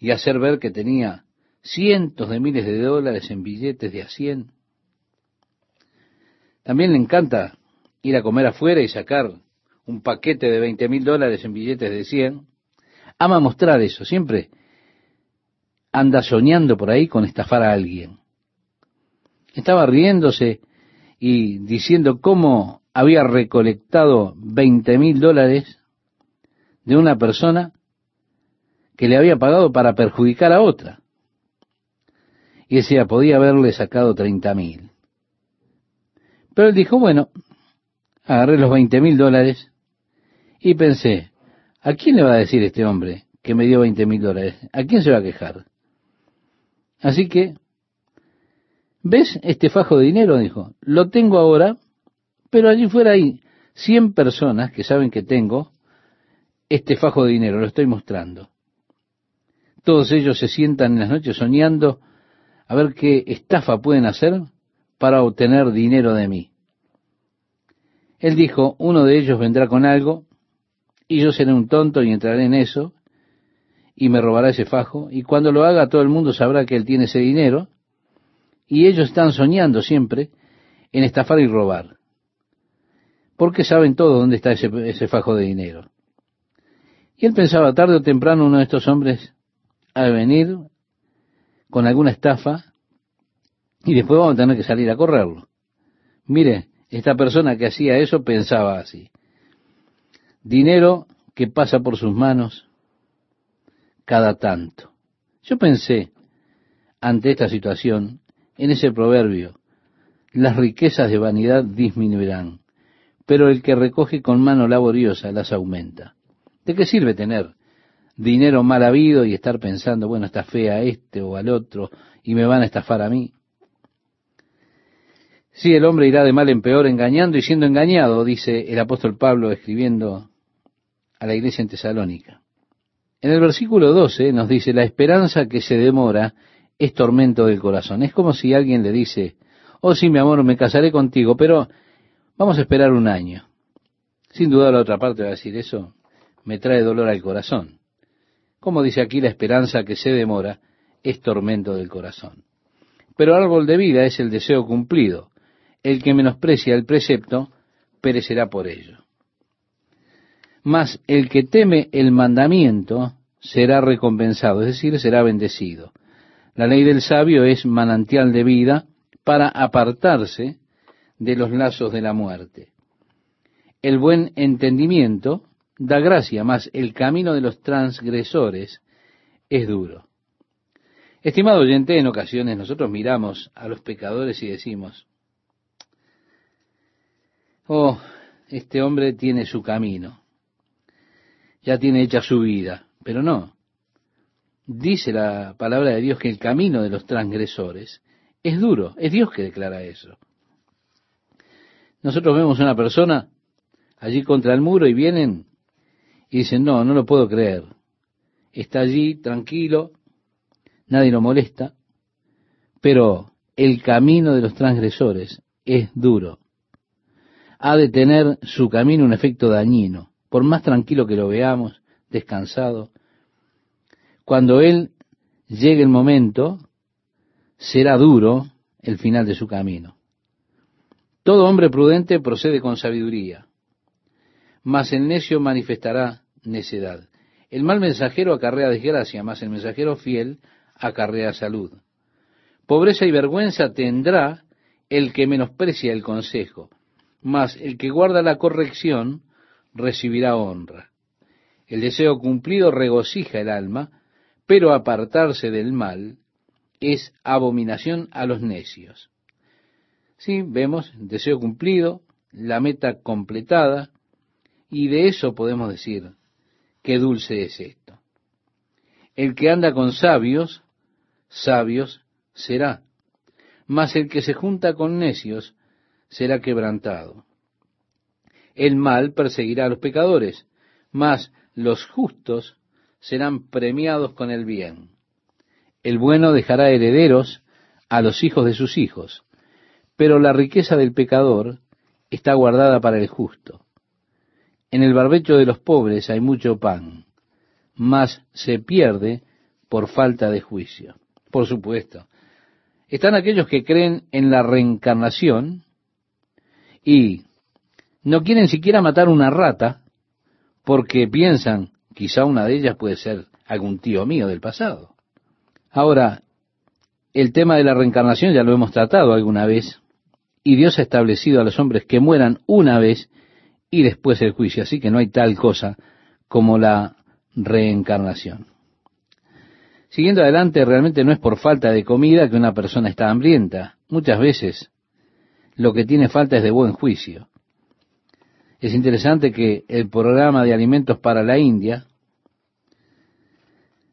y hacer ver que tenía cientos de miles de dólares en billetes de a cien. También le encanta ir a comer afuera y sacar un paquete de veinte mil dólares en billetes de cien. Ama mostrar eso, siempre anda soñando por ahí con estafar a alguien. Estaba riéndose y diciendo cómo había recolectado veinte mil dólares de una persona que le había pagado para perjudicar a otra. Y decía, podía haberle sacado treinta mil. Pero él dijo, bueno, agarré los veinte mil dólares y pensé, ¿a quién le va a decir este hombre que me dio veinte mil dólares? ¿A quién se va a quejar? Así que, ¿ves este fajo de dinero? Dijo, lo tengo ahora, pero allí fuera hay cien personas que saben que tengo este fajo de dinero, lo estoy mostrando. Todos ellos se sientan en las noches soñando a ver qué estafa pueden hacer para obtener dinero de mí. Él dijo, uno de ellos vendrá con algo y yo seré un tonto y entraré en eso y me robará ese fajo y cuando lo haga todo el mundo sabrá que él tiene ese dinero y ellos están soñando siempre en estafar y robar. Porque saben todo dónde está ese, fajo de dinero. Y él pensaba, tarde o temprano uno de estos hombres a venir con alguna estafa y después vamos a tener que salir a correrlo. Mire, esta persona que hacía eso pensaba así. Dinero que pasa por sus manos cada tanto. Yo pensé, ante esta situación, en ese proverbio, las riquezas de vanidad disminuirán, pero el que recoge con mano laboriosa las aumenta. ¿De qué sirve tener dinero mal habido y estar pensando, bueno, está fea a este o al otro y me van a estafar a mí? Sí, el hombre irá de mal en peor engañando y siendo engañado, dice el apóstol Pablo escribiendo a la iglesia en Tesalónica. En el versículo 12 nos dice, la esperanza que se demora es tormento del corazón. Es como si alguien le dice, oh sí, mi amor, me casaré contigo, pero vamos a esperar un año. Sin duda la otra parte va a decir, eso me trae dolor al corazón. Como dice aquí, la esperanza que se demora es tormento del corazón. Pero árbol de vida es el deseo cumplido. El que menosprecia el precepto perecerá por ello. Mas el que teme el mandamiento será recompensado, es decir, será bendecido. La ley del sabio es manantial de vida para apartarse de los lazos de la muerte. El buen entendimiento da gracia, mas el camino de los transgresores es duro. Estimado oyente, en ocasiones nosotros miramos a los pecadores y decimos, oh, este hombre tiene su camino, ya tiene hecha su vida. Pero no. Dice la palabra de Dios que el camino de los transgresores es duro. Es Dios que declara eso. Nosotros vemos una persona allí contra el muro y vienen y dicen, no, no lo puedo creer. Está allí tranquilo, nadie lo molesta, pero el camino de los transgresores es duro. Ha de tener su camino un efecto dañino por más tranquilo que lo veamos, descansado, cuando Él llegue el momento, será duro el final de su camino. Todo hombre prudente procede con sabiduría, mas el necio manifestará necedad. El mal mensajero acarrea desgracia, mas el mensajero fiel acarrea salud. Pobreza y vergüenza tendrá el que menosprecia el consejo, mas el que guarda la corrección recibirá honra. El deseo cumplido regocija el alma, pero apartarse del mal es abominación a los necios. Sí, vemos deseo cumplido, la meta completada, y de eso podemos decir, qué dulce es esto. El que anda con sabios, sabios será, mas el que se junta con necios será quebrantado. El mal perseguirá a los pecadores, mas los justos serán premiados con el bien. El bueno dejará herederos a los hijos de sus hijos, pero la riqueza del pecador está guardada para el justo. En el barbecho de los pobres hay mucho pan, mas se pierde por falta de juicio. Por supuesto, están aquellos que creen en la reencarnación y no quieren siquiera matar una rata porque piensan, quizá una de ellas puede ser algún tío mío del pasado. Ahora, el tema de la reencarnación ya lo hemos tratado alguna vez, y Dios ha establecido a los hombres que mueran una vez y después el juicio, así que no hay tal cosa como la reencarnación. Siguiendo adelante, realmente no es por falta de comida que una persona está hambrienta. Muchas veces lo que tiene falta es de buen juicio. Es interesante que el programa de alimentos para la India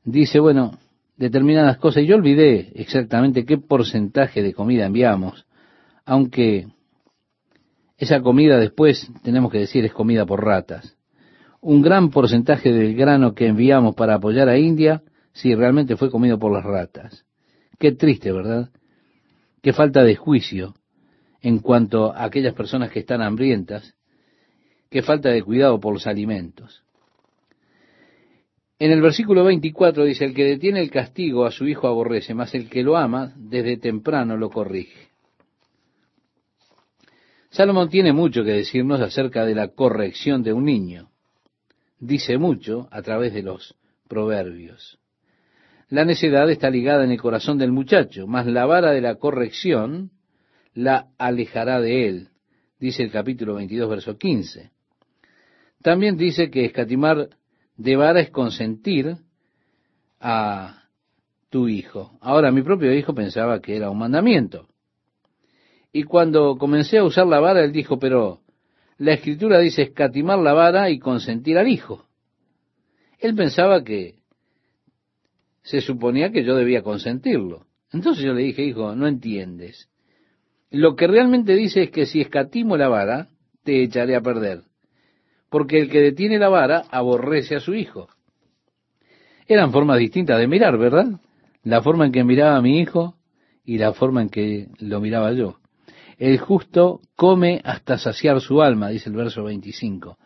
dice, bueno, determinadas cosas, y yo olvidé exactamente qué porcentaje de comida enviamos, aunque esa comida después, tenemos que decir, es comida por ratas. Un gran porcentaje del grano que enviamos para apoyar a India, sí, realmente fue comido por las ratas. Qué triste, ¿verdad? Qué falta de juicio en cuanto a aquellas personas que están hambrientas qué falta de cuidado por los alimentos. En el versículo 24 dice, el que detiene el castigo a su hijo aborrece, mas el que lo ama desde temprano lo corrige. Salomón tiene mucho que decirnos acerca de la corrección de un niño. Dice mucho a través de los proverbios. La necedad está ligada en el corazón del muchacho, mas la vara de la corrección la alejará de él, dice el capítulo 22, verso 15. También dice que escatimar de vara es consentir a tu hijo. Ahora, mi propio hijo pensaba que era un mandamiento. Y cuando comencé a usar la vara, él dijo, pero la escritura dice escatimar la vara y consentir al hijo. Él pensaba que se suponía que yo debía consentirlo. Entonces yo le dije, hijo, no entiendes. Lo que realmente dice es que si escatimo la vara, te echaré a perder. Porque el que detiene la vara aborrece a su hijo. Eran formas distintas de mirar, ¿verdad? La forma en que miraba a mi hijo y la forma en que lo miraba yo. El justo come hasta saciar su alma, dice el verso 25,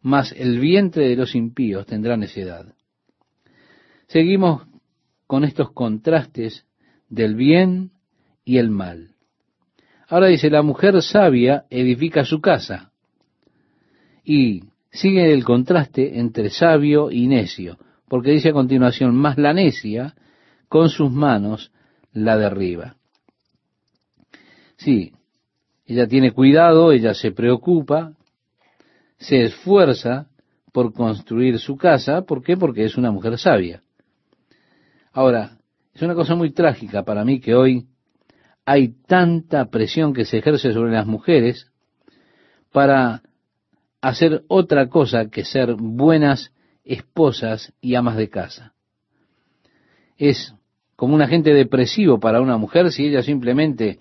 mas el vientre de los impíos tendrá necedad. Seguimos con estos contrastes del bien y el mal. Ahora dice, la mujer sabia edifica su casa. Y sigue el contraste entre sabio y necio, porque dice a continuación, más la necia con sus manos la derriba. Sí, ella tiene cuidado, ella se preocupa, se esfuerza por construir su casa. ¿Por qué? Porque es una mujer sabia. Ahora, es una cosa muy trágica para mí que hoy hay tanta presión que se ejerce sobre las mujeres para hacer otra cosa que ser buenas esposas y amas de casa. Es como un agente depresivo para una mujer si ella simplemente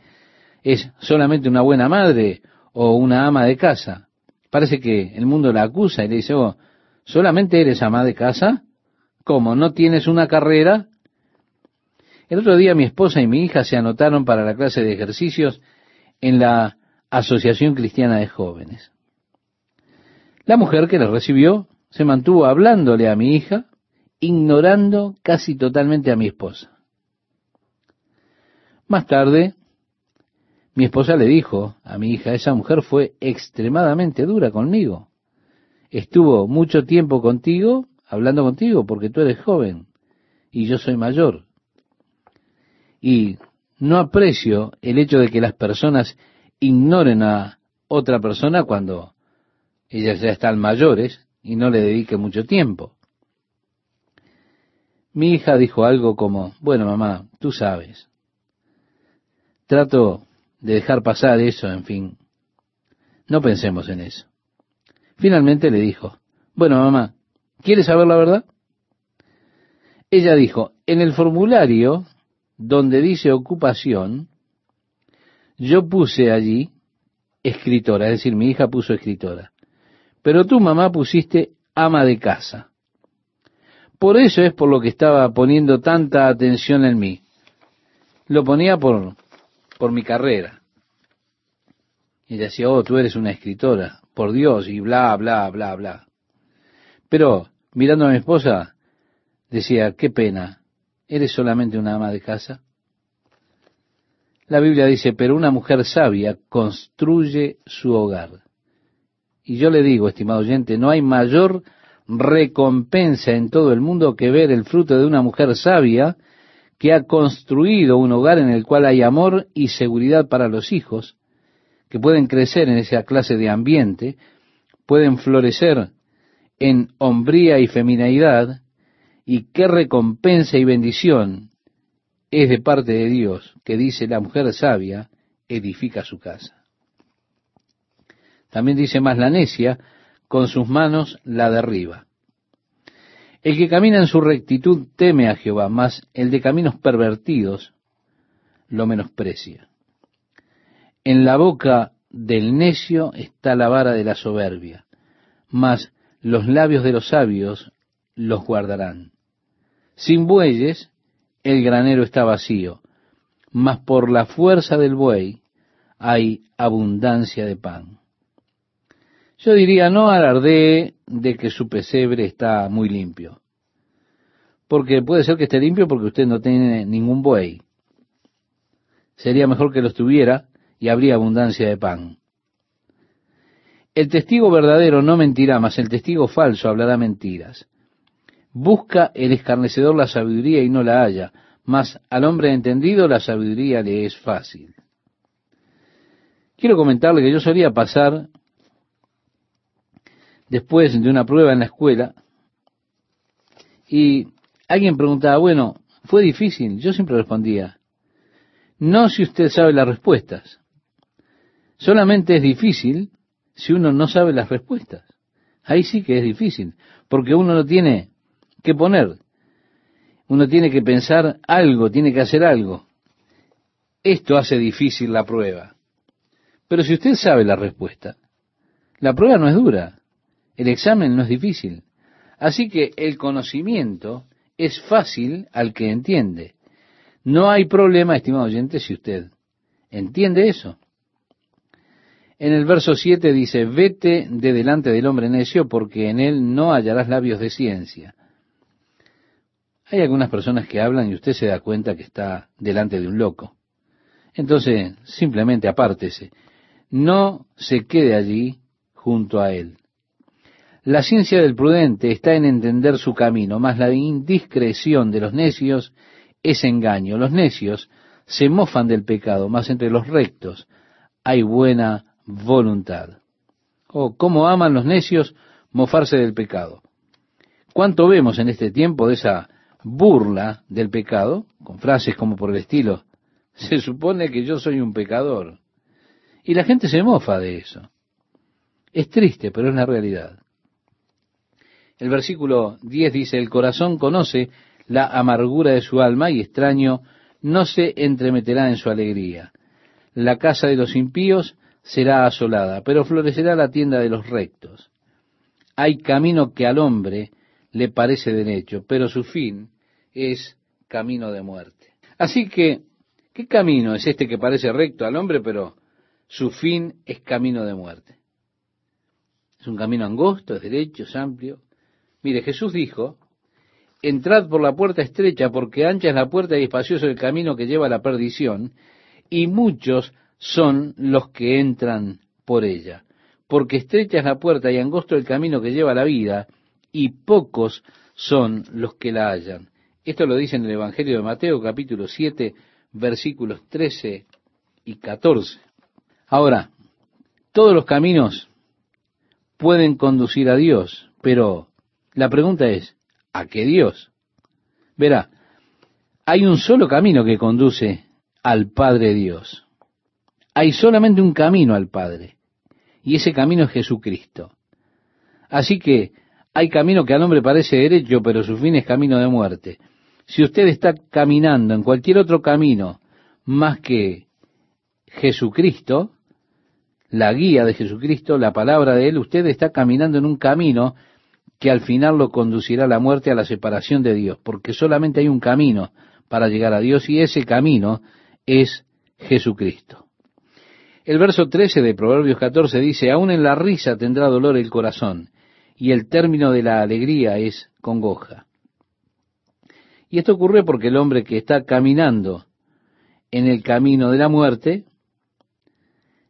es solamente una buena madre o una ama de casa. Parece que el mundo la acusa y le dice, oh, ¿solamente eres ama de casa? ¿Cómo? ¿No tienes una carrera? El otro día mi esposa y mi hija se anotaron para la clase de ejercicios en la Asociación Cristiana de Jóvenes. La mujer que la recibió se mantuvo hablándole a mi hija, ignorando casi totalmente a mi esposa. Más tarde, mi esposa le dijo a mi hija, esa mujer fue extremadamente dura conmigo. Estuvo mucho tiempo contigo, hablando contigo, porque tú eres joven y yo soy mayor. Y no aprecio el hecho de que las personas ignoren a otra persona cuando ellas ya están mayores y no le dedique mucho tiempo. Mi hija dijo algo como, bueno mamá, tú sabes. Trato de dejar pasar eso, en fin. No pensemos en eso. Finalmente le dijo, bueno mamá, ¿quieres saber la verdad? Ella dijo, en el formulario donde dice ocupación, yo puse allí escritora, es decir, mi hija puso escritora. Pero tú, mamá, pusiste ama de casa. Por eso es por lo que estaba poniendo tanta atención en mí. Lo ponía por, por mi carrera. Y decía, oh, tú eres una escritora, por Dios, y bla, bla, bla, bla. Pero, mirando a mi esposa, decía, qué pena, ¿Eres solamente una ama de casa? La Biblia dice, pero una mujer sabia construye su hogar. Y yo le digo, estimado oyente, no hay mayor recompensa en todo el mundo que ver el fruto de una mujer sabia que ha construido un hogar en el cual hay amor y seguridad para los hijos, que pueden crecer en esa clase de ambiente, pueden florecer en hombría y feminidad, y qué recompensa y bendición es de parte de Dios que dice la mujer sabia edifica su casa. También dice más la necia, con sus manos la derriba. El que camina en su rectitud teme a Jehová, mas el de caminos pervertidos lo menosprecia. En la boca del necio está la vara de la soberbia, mas los labios de los sabios los guardarán. Sin bueyes el granero está vacío, mas por la fuerza del buey hay abundancia de pan. Yo diría, no alardee de que su pesebre está muy limpio, porque puede ser que esté limpio porque usted no tiene ningún buey. Sería mejor que lo tuviera y habría abundancia de pan. El testigo verdadero no mentirá, mas el testigo falso hablará mentiras. Busca el escarnecedor la sabiduría y no la halla, mas al hombre entendido la sabiduría le es fácil. Quiero comentarle que yo solía pasar, después de una prueba en la escuela, y alguien preguntaba, bueno, ¿fue difícil? Yo siempre respondía, no si usted sabe las respuestas. Solamente es difícil si uno no sabe las respuestas? Ahí sí que es difícil, porque uno no tiene que poner, uno tiene que pensar algo, tiene que hacer algo. Esto hace difícil la prueba. Pero si usted sabe la respuesta, la prueba no es dura, el examen no es difícil. Así que el conocimiento es fácil al que entiende. No hay problema, estimado oyente, si usted entiende eso. En el verso 7 dice, vete de delante del hombre necio porque en él no hallarás labios de ciencia. Hay algunas personas que hablan y usted se da cuenta que está delante de un loco. Entonces, simplemente apártese. No se quede allí junto a él. La ciencia del prudente está en entender su camino, mas la indiscreción de los necios es engaño. Los necios se mofan del pecado, mas entre los rectos hay buena voluntad. Oh, cómo aman los necios mofarse del pecado. ¿Cuánto vemos en este tiempo de esa burla del pecado, con frases como por el estilo, se supone que yo soy un pecador? Y la gente se mofa de eso. Es triste, pero es la realidad. El versículo 10 dice, el corazón conoce la amargura de su alma y extraño no se entremeterá en su alegría. La casa de los impíos será asolada, pero florecerá la tienda de los rectos. Hay camino que al hombre le parece derecho, pero su fin es camino de muerte. Así que, ¿qué camino es este que parece recto al hombre, pero su fin es camino de muerte? Es un camino angosto, es derecho, es amplio. Mire, Jesús dijo, entrad por la puerta estrecha, porque ancha es la puerta y espacioso el camino que lleva a la perdición, y muchos son los que entran por ella. Porque estrecha es la puerta y angosto el camino que lleva a la vida, y pocos son los que la hallan. Esto lo dice en el Evangelio de Mateo, capítulo 7, versículos 13 y 14. Ahora, todos los caminos pueden conducir a Dios, pero la pregunta es, ¿a qué Dios? Verá, hay un solo camino que conduce al Padre Dios. Hay solamente un camino al Padre, y ese camino es Jesucristo. Así que hay camino que al hombre parece derecho, pero su fin es camino de muerte. Si usted está caminando en cualquier otro camino más que Jesucristo, la guía de Jesucristo, la palabra de Él, usted está caminando en un camino que al final lo conducirá a la muerte, a la separación de Dios, porque solamente hay un camino para llegar a Dios y ese camino es Jesucristo. El verso 13 de Proverbios 14 dice, aún en la risa tendrá dolor el corazón, y el término de la alegría es congoja. Y esto ocurre porque el hombre que está caminando en el camino de la muerte,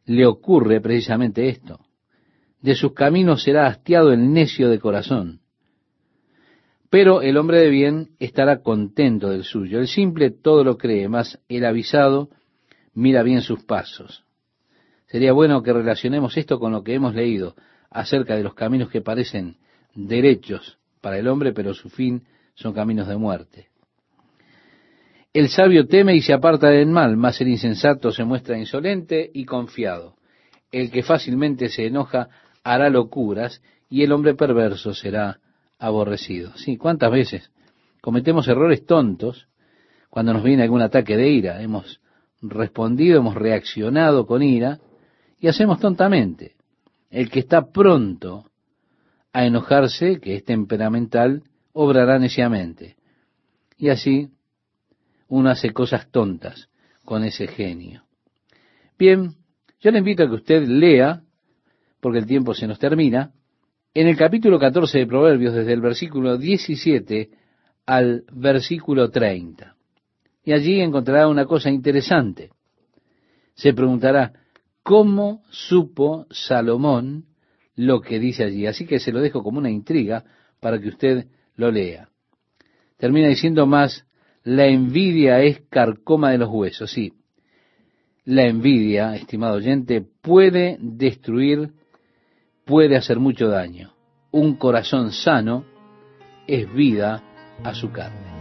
le ocurre precisamente esto. De sus caminos será hastiado el necio de corazón. Pero el hombre de bien estará contento del suyo. El simple todo lo cree, mas el avisado mira bien sus pasos. Sería bueno que relacionemos esto con lo que hemos leído acerca de los caminos que parecen derechos para el hombre, pero su fin son caminos de muerte. El sabio teme y se aparta del mal, mas el insensato se muestra insolente y confiado. El que fácilmente se enoja hará locuras y el hombre perverso será aborrecido. Sí, ¿cuántas veces cometemos errores tontos cuando nos viene algún ataque de ira? Hemos respondido, hemos reaccionado con ira y hacemos tontamente. El que está pronto a enojarse, que es temperamental, obrará neciamente. Y así uno hace cosas tontas con ese genio. Bien, yo le invito a que usted lea, porque el tiempo se nos termina, en el capítulo 14 de Proverbios, desde el versículo 17 al versículo 30. Y allí encontrará una cosa interesante. Se preguntará, ¿cómo supo Salomón lo que dice allí? Así que se lo dejo como una intriga para que usted lo lea. Termina diciendo más la envidia es carcoma de los huesos, sí. La envidia, estimado oyente, puede destruir, puede hacer mucho daño. Un corazón sano es vida a su carne.